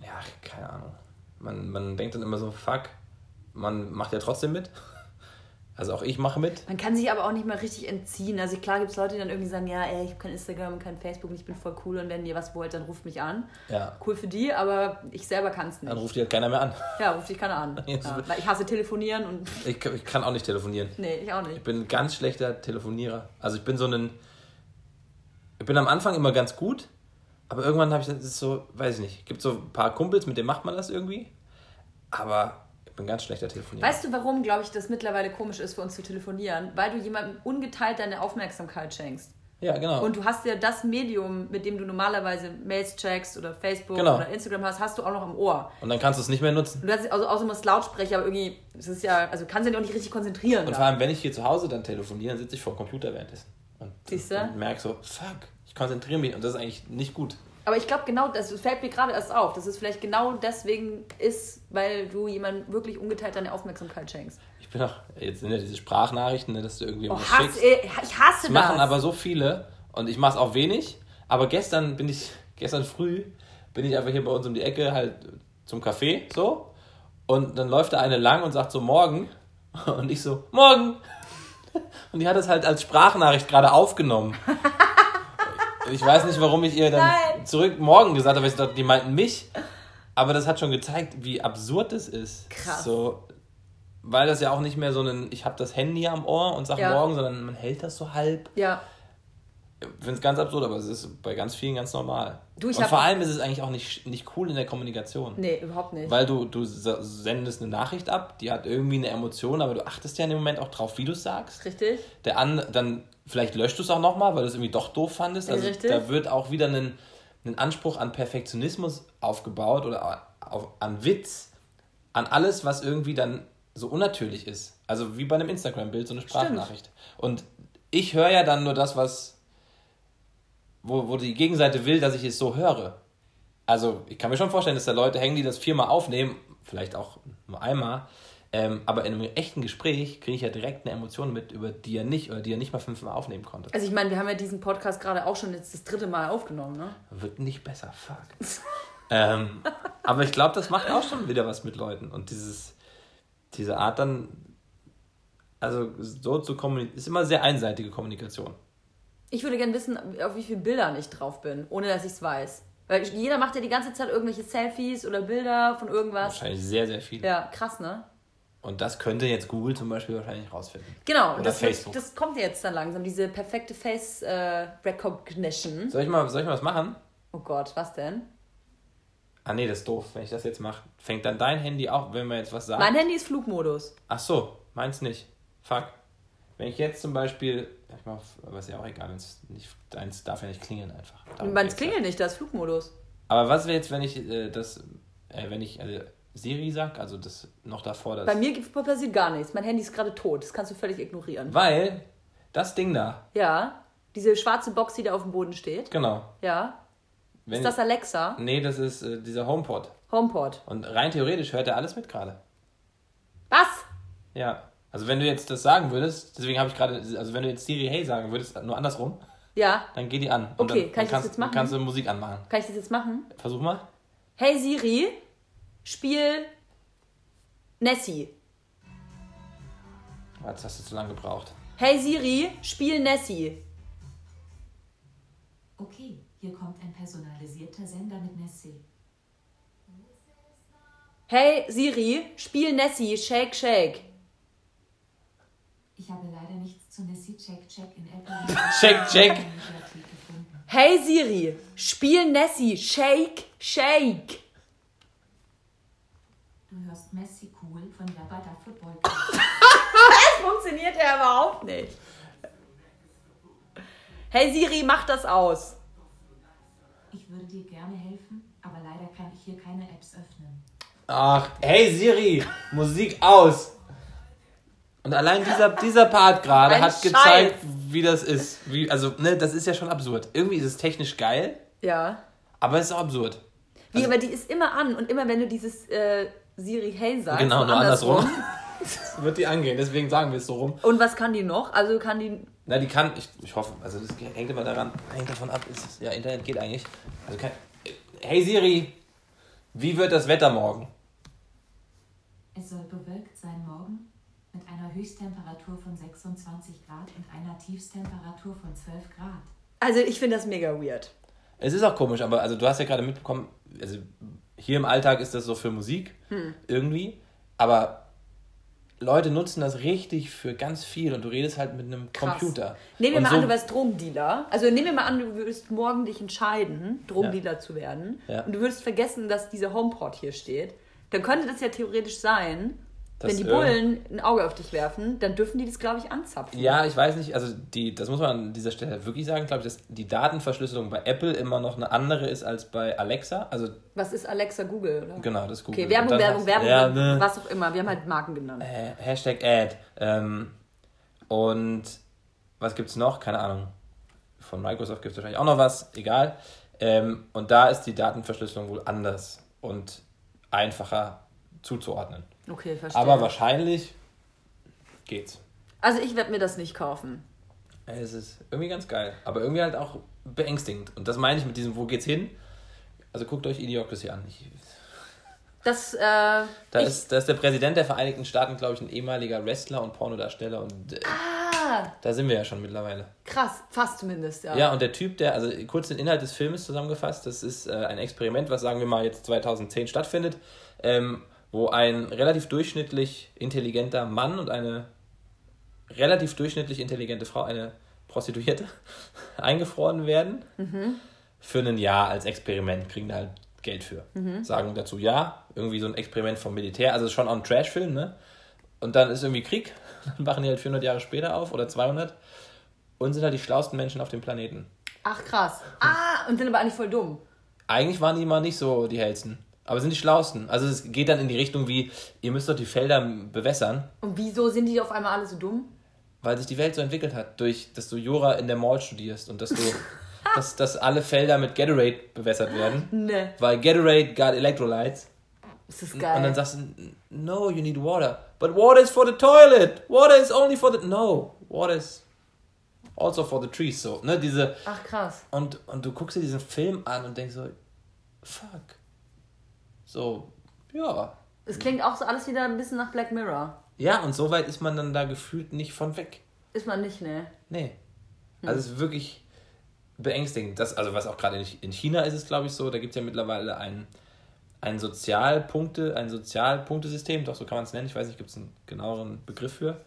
ja, keine Ahnung. Man, man denkt dann immer so, fuck, man macht ja trotzdem mit. Also auch ich mache mit. Man kann sich aber auch nicht mal richtig entziehen. Also klar gibt es Leute, die dann irgendwie sagen, ja, ey, ich habe kein Instagram und kein Facebook und ich bin voll cool und wenn ihr was wollt, dann ruft mich an. Ja. Cool für die, aber ich selber kann es nicht. Dann ruft dir halt keiner mehr an. Ja, ruft dich keiner an. Ja, weil ich hasse telefonieren und Ich, ich kann auch nicht telefonieren. nee, ich auch nicht. Ich bin ein ganz schlechter Telefonierer. Also ich bin so ein. Ich bin am Anfang immer ganz gut, aber irgendwann habe ich das so, weiß ich nicht. Gibt so ein paar Kumpels, mit denen macht man das irgendwie. Aber bin ganz schlechter Telefonierer. Weißt du, warum, glaube ich, das mittlerweile komisch ist für uns zu telefonieren? Weil du jemandem ungeteilt deine Aufmerksamkeit schenkst. ja, genau. Und du hast ja das Medium, mit dem du normalerweise Mails checkst oder Facebook Genau. oder Instagram hast, hast du auch noch im Ohr. Und dann kannst du es nicht mehr nutzen. Du hast also außerdem das Lautsprecher, aber irgendwie, es ist ja, also kannst du dich auch nicht richtig konzentrieren. Und vor allem, wenn ich hier zu Hause dann telefoniere, dann sitze ich vor dem Computer währenddessen. Und, Siehst du? und merke so, fuck, ich konzentriere mich und das ist eigentlich nicht gut. Aber ich glaube genau, das fällt mir gerade erst auf, dass es vielleicht genau deswegen ist, weil du jemandem wirklich ungeteilt deine Aufmerksamkeit schenkst. Ich bin auch, jetzt sind ja diese Sprachnachrichten, ne, dass du irgendwie Oh, schickst. ich hasse Das machen das. aber so viele und ich mache es auch wenig. Aber gestern bin ich, gestern früh bin ich einfach hier bei uns um die Ecke halt zum Café so und dann läuft da eine lang und sagt so morgen und ich so morgen und die hat es halt als Sprachnachricht gerade aufgenommen. Ich weiß nicht, warum ich ihr dann Nein. zurück morgen gesagt habe, ich dachte, die meinten mich. Aber das hat schon gezeigt, wie absurd es ist. Krass. So, weil das ja auch nicht mehr so ein, ich habe das Handy am Ohr und sage Ja. morgen, sondern man hält das so halb. ja, Ich finde es ganz absurd, aber es ist bei ganz vielen ganz normal. Du, ich und vor allem ist es eigentlich auch nicht, nicht cool in der Kommunikation. nee, überhaupt nicht. Weil du, du se- sendest eine Nachricht ab, die hat irgendwie eine Emotion, aber du achtest ja in dem Moment auch drauf, wie du es sagst. Richtig? Der an, dann vielleicht löscht du es auch nochmal, weil du es irgendwie doch doof fandest. Also Richtig. da wird auch wieder ein, ein Anspruch an Perfektionismus aufgebaut oder auf, an Witz, an alles, was irgendwie dann so unnatürlich ist. Also wie bei einem Instagram-Bild, so eine Sprachnachricht. Und ich höre ja dann nur das, was wo, wo die Gegenseite will, dass ich es so höre. Also ich kann mir schon vorstellen, dass da Leute hängen, die das viermal aufnehmen, vielleicht auch nur einmal, ähm, aber in einem echten Gespräch kriege ich ja direkt eine Emotion mit, über die er nicht oder die er nicht mal fünfmal aufnehmen konnte. Also ich meine, wir haben ja diesen Podcast gerade auch schon jetzt das dritte Mal aufgenommen, ne? Wird nicht besser, fuck. ähm, aber ich glaube, das macht auch schon wieder was mit Leuten. Und dieses, diese Art dann, also so zu kommunizieren, ist immer sehr einseitige Kommunikation. Ich würde gerne wissen, auf wie vielen Bildern ich drauf bin, ohne dass ich es weiß. Weil jeder macht ja die ganze Zeit irgendwelche Selfies oder Bilder von irgendwas. Wahrscheinlich sehr, sehr viel. Ja, krass, ne? Und das könnte jetzt Google zum Beispiel wahrscheinlich rausfinden. Genau, Oder das, Facebook. das kommt jetzt dann langsam, diese perfekte Face äh, Recognition. Soll ich, mal, soll ich mal was machen? Oh Gott, was denn? Ah nee, das ist doof. Wenn ich das jetzt mache, fängt dann dein Handy auch, wenn wir jetzt was sagen. Mein Handy ist Flugmodus. Ach so, meins nicht. Fuck. Wenn ich jetzt zum Beispiel, ich mach, aber ist ja auch egal, nicht, deins darf ja nicht klingeln einfach. Darum Meins klingelt nicht, da ist Flugmodus. Aber was wäre jetzt, wenn ich äh, das, äh, wenn ich äh, Siri sag, also das noch davor, das. Bei mir gibt- passiert gar nichts. Mein Handy ist gerade tot. Das kannst du völlig ignorieren. Weil das Ding da, Ja, diese schwarze Box, die da auf dem Boden steht. genau. Ja. Wenn Ist das Alexa? nee, das ist äh, dieser HomePod. HomePod. Und rein theoretisch hört er alles mit gerade. Was? Ja. Also wenn du jetzt das sagen würdest, deswegen habe ich gerade, also wenn du jetzt Siri Hey sagen würdest, nur andersrum, Ja. dann geht die an. Und Okay, dann, kann dann ich das kannst, jetzt machen? Kannst du Musik anmachen. Kann ich das jetzt machen? Versuch mal. Hey Siri, spiel Nessie. Jetzt hast du zu lange gebraucht. Hey Siri, spiel Nessie. Okay, hier kommt ein personalisierter Sender mit Nessie. Hey Siri, spiel Nessie, Shake Shake. Ich habe leider nichts zu Nessie Check Check in Apple. Check, check. Hey Siri, spiel Nessie, Shake Shake. Du hörst Messi cool von Yabada Football Club. Das funktioniert ja überhaupt nicht. Hey Siri, mach das aus. Ich würde dir gerne helfen, aber leider kann ich hier keine Apps öffnen. Ach, hey Siri, Musik aus. Und allein dieser, dieser Part gerade hat Scheiß. gezeigt, wie das ist. Wie, also, ne, das ist ja schon absurd. Irgendwie ist es technisch geil, Ja. aber es ist auch absurd. Wie, aber die ist immer an und immer wenn du dieses äh, Siri Hey sagst, Genau, nur andersrum. Wird die angehen, deswegen sagen wir es so rum. Und was kann die noch? Also kann die. Na, die kann, ich, ich hoffe, also das hängt immer daran, hängt davon ab, ist es, ja, Internet geht eigentlich. Also kann, hey Siri, wie wird das Wetter morgen? Es soll bewölkt sein morgen mit einer Höchsttemperatur von 26 Grad und einer Tiefstemperatur von 12 Grad. Also ich finde das mega weird. Es ist auch komisch, aber also du hast ja gerade mitbekommen, also hier im Alltag ist das so für Musik Hm. irgendwie, aber Leute nutzen das richtig für ganz viel und du redest halt mit einem Krass. Computer. Nehmen wir Und mal so, an, du wärst Drogendealer. Also nehmen wir mal an, du würdest morgen dich entscheiden, Drogendealer zu werden. Ja. Und du würdest vergessen, dass dieser HomePod hier steht. Dann könnte das ja theoretisch sein, Dass wenn die irgend- Bullen ein Auge auf dich werfen, dann dürfen die das, glaube ich, anzapfen. Ja, ich weiß nicht, also die, das muss man an dieser Stelle wirklich sagen, glaube ich, dass die Datenverschlüsselung bei Apple immer noch eine andere ist als bei Alexa. Also Was ist Alexa Google, oder? genau, das ist Google. Okay, Werbung, Werbung, Werbung, ja, ne. was auch immer. Wir haben halt Marken genannt. Äh, Hashtag Ad. Ähm, und was gibt's noch? Keine Ahnung. Von Microsoft gibt es wahrscheinlich auch noch was, egal. Ähm, und da ist die Datenverschlüsselung wohl anders und einfacher zuzuordnen. Okay, verstehe. Aber wahrscheinlich geht's. also ich werde mir das nicht kaufen. Es ist irgendwie ganz geil, aber irgendwie halt auch beängstigend. Und das meine ich mit diesem, wo geht's hin? Also guckt euch Idiocracy an. Ich, Das, äh, da, ich, ist, da ist der Präsident der Vereinigten Staaten, glaube ich, ein ehemaliger Wrestler und Pornodarsteller. Und äh, ah, da sind wir ja schon mittlerweile. krass, fast zumindest, ja. Ja, und der Typ, der, also kurz den Inhalt des Filmes zusammengefasst, das ist äh, ein Experiment, was sagen wir mal jetzt 2010 stattfindet, ähm, wo ein relativ durchschnittlich intelligenter Mann und eine relativ durchschnittlich intelligente Frau, eine Prostituierte, eingefroren werden. Für ein Jahr als Experiment, kriegen da halt Geld für. Sagen dazu ja, irgendwie so ein Experiment vom Militär, also schon auch ein Trash-Film, ne? Und dann ist irgendwie Krieg, dann wachen die halt 400 Jahre später auf oder 200 und sind halt die schlauesten Menschen auf dem Planeten. Ach krass. Ah, und sind aber eigentlich voll dumm. Eigentlich waren die mal nicht so die hellsten, aber sind die schlausten. Also es geht dann in die Richtung wie, ihr müsst doch die Felder bewässern, Und wieso sind die auf einmal alle so dumm? weil sich die Welt so entwickelt hat, durch, dass du Jura in der Mall studierst und dass du, dass, dass alle Felder mit Gatorade bewässert werden, Ne. weil Gatorade got Electrolytes. Das ist Und geil. dann sagst du, no, you need water. But water is for the toilet. Water is only for the... No, water is also for the trees. So, ne, diese... Ach krass. Und, und du guckst dir diesen Film an und denkst so, fuck. So, ja. Es klingt auch so alles wieder ein bisschen nach Black Mirror. Ja, und so weit ist man dann da gefühlt nicht von weg. Ist man nicht, ne? Nee. Also es ist wirklich beängstigend. Das, also was auch gerade in, in China ist es, glaube ich, so, da gibt es ja mittlerweile ein, ein Sozialpunkte, ein Sozialpunktesystem, doch so kann man es nennen, ich weiß nicht, gibt es einen genaueren Begriff für,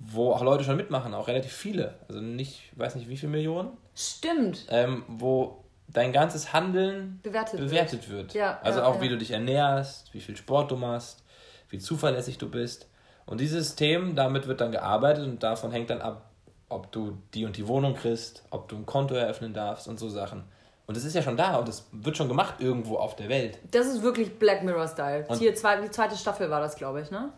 wo auch Leute schon mitmachen, auch relativ viele. Also nicht, ich weiß nicht wie viele Millionen, Stimmt. ähm, wo dein ganzes Handeln Bewertet, bewertet wird. Ja, also ja, auch ja. wie du dich ernährst, wie viel Sport du machst, wie zuverlässig du bist. Und dieses System, damit wird dann gearbeitet und davon hängt dann ab, ob du die und die Wohnung kriegst, ob du ein Konto eröffnen darfst und so Sachen. Und das ist ja schon da und das wird schon gemacht irgendwo auf der Welt. Das ist wirklich Black Mirror-Style. Hier, zwei, die zweite Staffel war das, glaube ich, ne?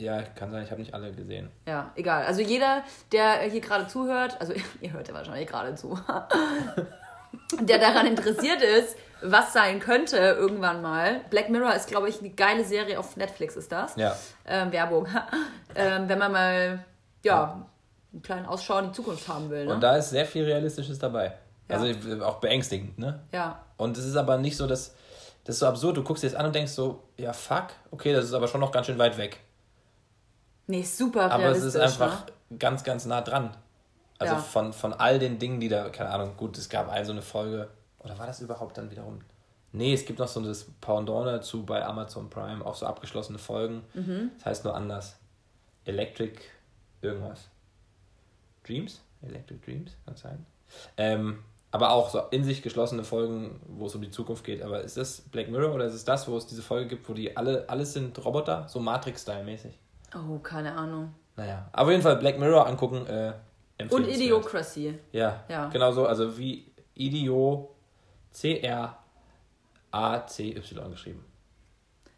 Ja, kann sein, ich habe nicht alle gesehen. Ja, egal. Also jeder, der hier gerade zuhört, also ihr hört ja wahrscheinlich gerade zu, der daran interessiert ist, was sein könnte irgendwann mal. Black Mirror ist, glaube ich, eine geile Serie auf Netflix, ist das. Ja. Ähm, Werbung. ähm, wenn man mal, ja, einen kleinen Ausschau in die Zukunft haben will, ne? Und da ist sehr viel Realistisches dabei. Ja. Also auch beängstigend, ne? ja. Und es ist aber nicht so, dass das ist so absurd. Du guckst dir das an und denkst so, ja fuck, okay, das ist aber schon noch ganz schön weit weg. Nee, super Aber es ist realistisch, einfach Ne? ganz, ganz nah dran. Also Ja. von, von all den Dingen, die da, keine Ahnung, gut, es gab eine so eine Folge, oder war das überhaupt dann wiederum? Nee, es gibt noch so das Pendant dazu bei Amazon Prime, auch so abgeschlossene Folgen. Mhm. Das heißt nur anders. Electric irgendwas. Dreams? Electric Dreams, kann sein. Ähm, aber auch so in sich geschlossene Folgen, wo es um die Zukunft geht. Aber ist das Black Mirror oder ist es das, wo es diese Folge gibt, wo die alle, alles sind Roboter, so Matrix-Style-mäßig? Oh, keine Añahnung. Naja, auf jeden Fall Black Mirror angucken. Äh, Und. Idiocracy. Ja, Ja. genau so. Also wie Idio C-R-A-C-Y geschrieben.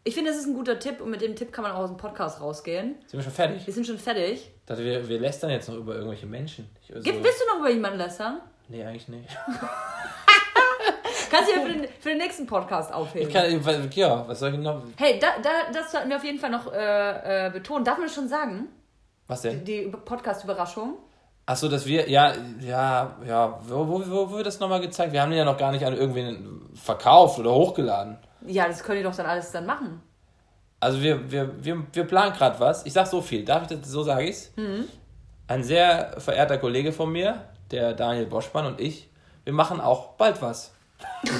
Ich finde, das ist ein guter Tipp und mit dem Tipp kann man auch aus dem Podcast rausgehen. Sind wir schon fertig? Wir sind schon fertig. Ich dachte, wir, wir lästern jetzt noch über irgendwelche Menschen. Ich, also, Gibt, willst du noch über jemanden lästern? nee, eigentlich nicht. Kannst du ja für den, für den nächsten Podcast aufheben. Ich kann, ja, was soll ich noch? hey, da, da, das sollten wir auf jeden Fall noch äh, äh, betonen. Darf man das schon sagen? Was denn? Die Podcast-Überraschung? Achso, dass wir, ja, ja, ja, wo, wo, wo wird das nochmal gezeigt? Wir haben den ja noch gar nicht an irgendwen verkauft oder hochgeladen. Ja, das könnt ihr doch dann alles dann machen. Also wir, wir, wir, wir planen gerade was. Ich sag so viel. Darf ich das, so sage ich's? Ein sehr verehrter Kollege von mir, der Daniel Boschmann und ich, wir machen auch bald was.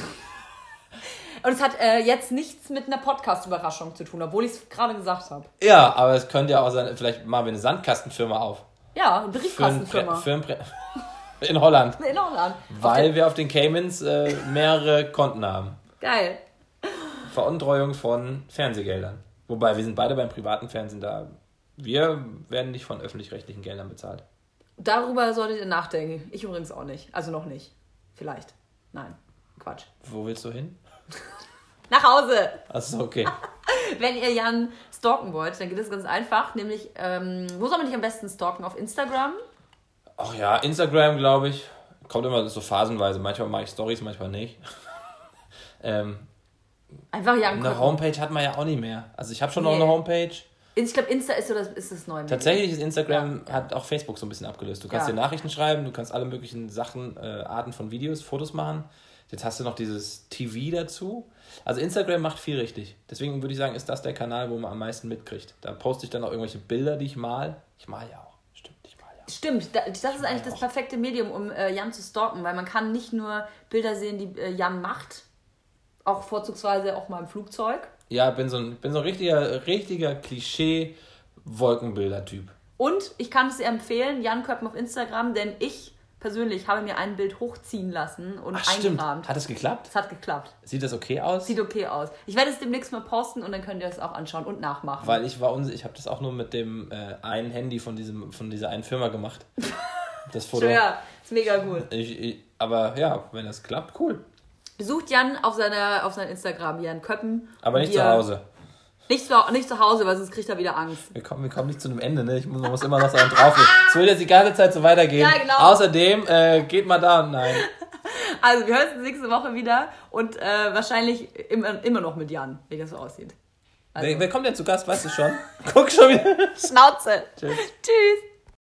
Und es hat äh, jetzt nichts mit einer Podcast-Überraschung zu tun, obwohl ich es gerade gesagt habe. Ja, aber es könnte ja auch sein, vielleicht machen wir eine Sandkastenfirma auf. Ja, eine Für ein Briefkastenfirma. Für ein Prä- In Holland. In Holland. Weil wir auf den Caymans äh, mehrere Konten haben. Geil. Veruntreuung von Fernsehgeldern. Wobei wir sind beide beim privaten Fernsehen da. Wir werden nicht von öffentlich-rechtlichen Geldern bezahlt. Darüber solltet ihr nachdenken. Ich übrigens auch nicht. Also noch nicht. Vielleicht. Nein. Quatsch. Wo willst du hin? Nach Hause! Achso, okay. Wenn ihr Jan stalken wollt, dann geht es ganz einfach. Nämlich, ähm, wo soll man dich am besten stalken? Auf Instagram? Ach ja, Instagram, glaube ich. Kommt immer so phasenweise. Manchmal mache ich Stories, manchmal nicht. ähm, Einfach Jan eine. Homepage hat man ja auch nicht mehr. Also ich habe schon noch Nee. eine Homepage. Ich glaube, Insta ist so das, ist das neue. Tatsächlich ist Instagram hat auch Facebook so ein bisschen abgelöst. Du kannst Ja. dir Nachrichten schreiben, du kannst alle möglichen Sachen, äh, Arten von Videos, Fotos machen. Jetzt hast du noch dieses TV dazu. Also Instagram macht viel richtig. Deswegen würde ich sagen, ist das der Kanal, wo man am meisten mitkriegt. Da poste ich dann auch irgendwelche Bilder, die ich mal. Ich mal ja auch. Stimmt, ich mal ja. auch. Stimmt, da- das ist eigentlich das perfekte Medium, um äh, Jan zu stalken, weil man kann nicht nur Bilder sehen, die äh, Jan macht, auch vorzugsweise auch mal im Flugzeug. Ja, bin so ein, bin so ein richtiger, richtiger Klischee-Wolkenbilder-Typ. Und ich kann es dir empfehlen, Jan Köppen auf Instagram, denn ich persönlich habe mir ein Bild hochziehen lassen und Ach stimmt. eingerahmt. Hat es geklappt? Es hat geklappt. Sieht das okay aus? Sieht okay aus. Ich werde es demnächst mal posten und dann könnt ihr es auch anschauen und nachmachen. Weil ich war unsicher, ich habe das auch nur mit dem äh, einen Handy von, diesem, von dieser einen Firma gemacht. Das Foto. ja, ist mega cool. Ich, ich, aber ja, wenn das klappt, cool. Besucht Jan auf seiner auf seinem Instagram, Jan Köppen. Aber nicht ihr- zu Hause. Nicht zu, nicht zu Hause, weil sonst kriegt er wieder Angst. Wir kommen, wir kommen nicht zu einem Ende, ne? Ich muss, man muss immer noch so einen drauflegen. Es wird jetzt die ganze Zeit so weitergehen. Ja, genau. Außerdem äh, geht mal da und nein. Also, wir hören uns nächste Woche wieder und äh, wahrscheinlich immer, immer noch mit Jan, wie das so aussieht. Also, Wer, wer kommt denn zu Gast, weißt du schon? Guck schon wieder. Schnauze. Tschüss. Tschüss.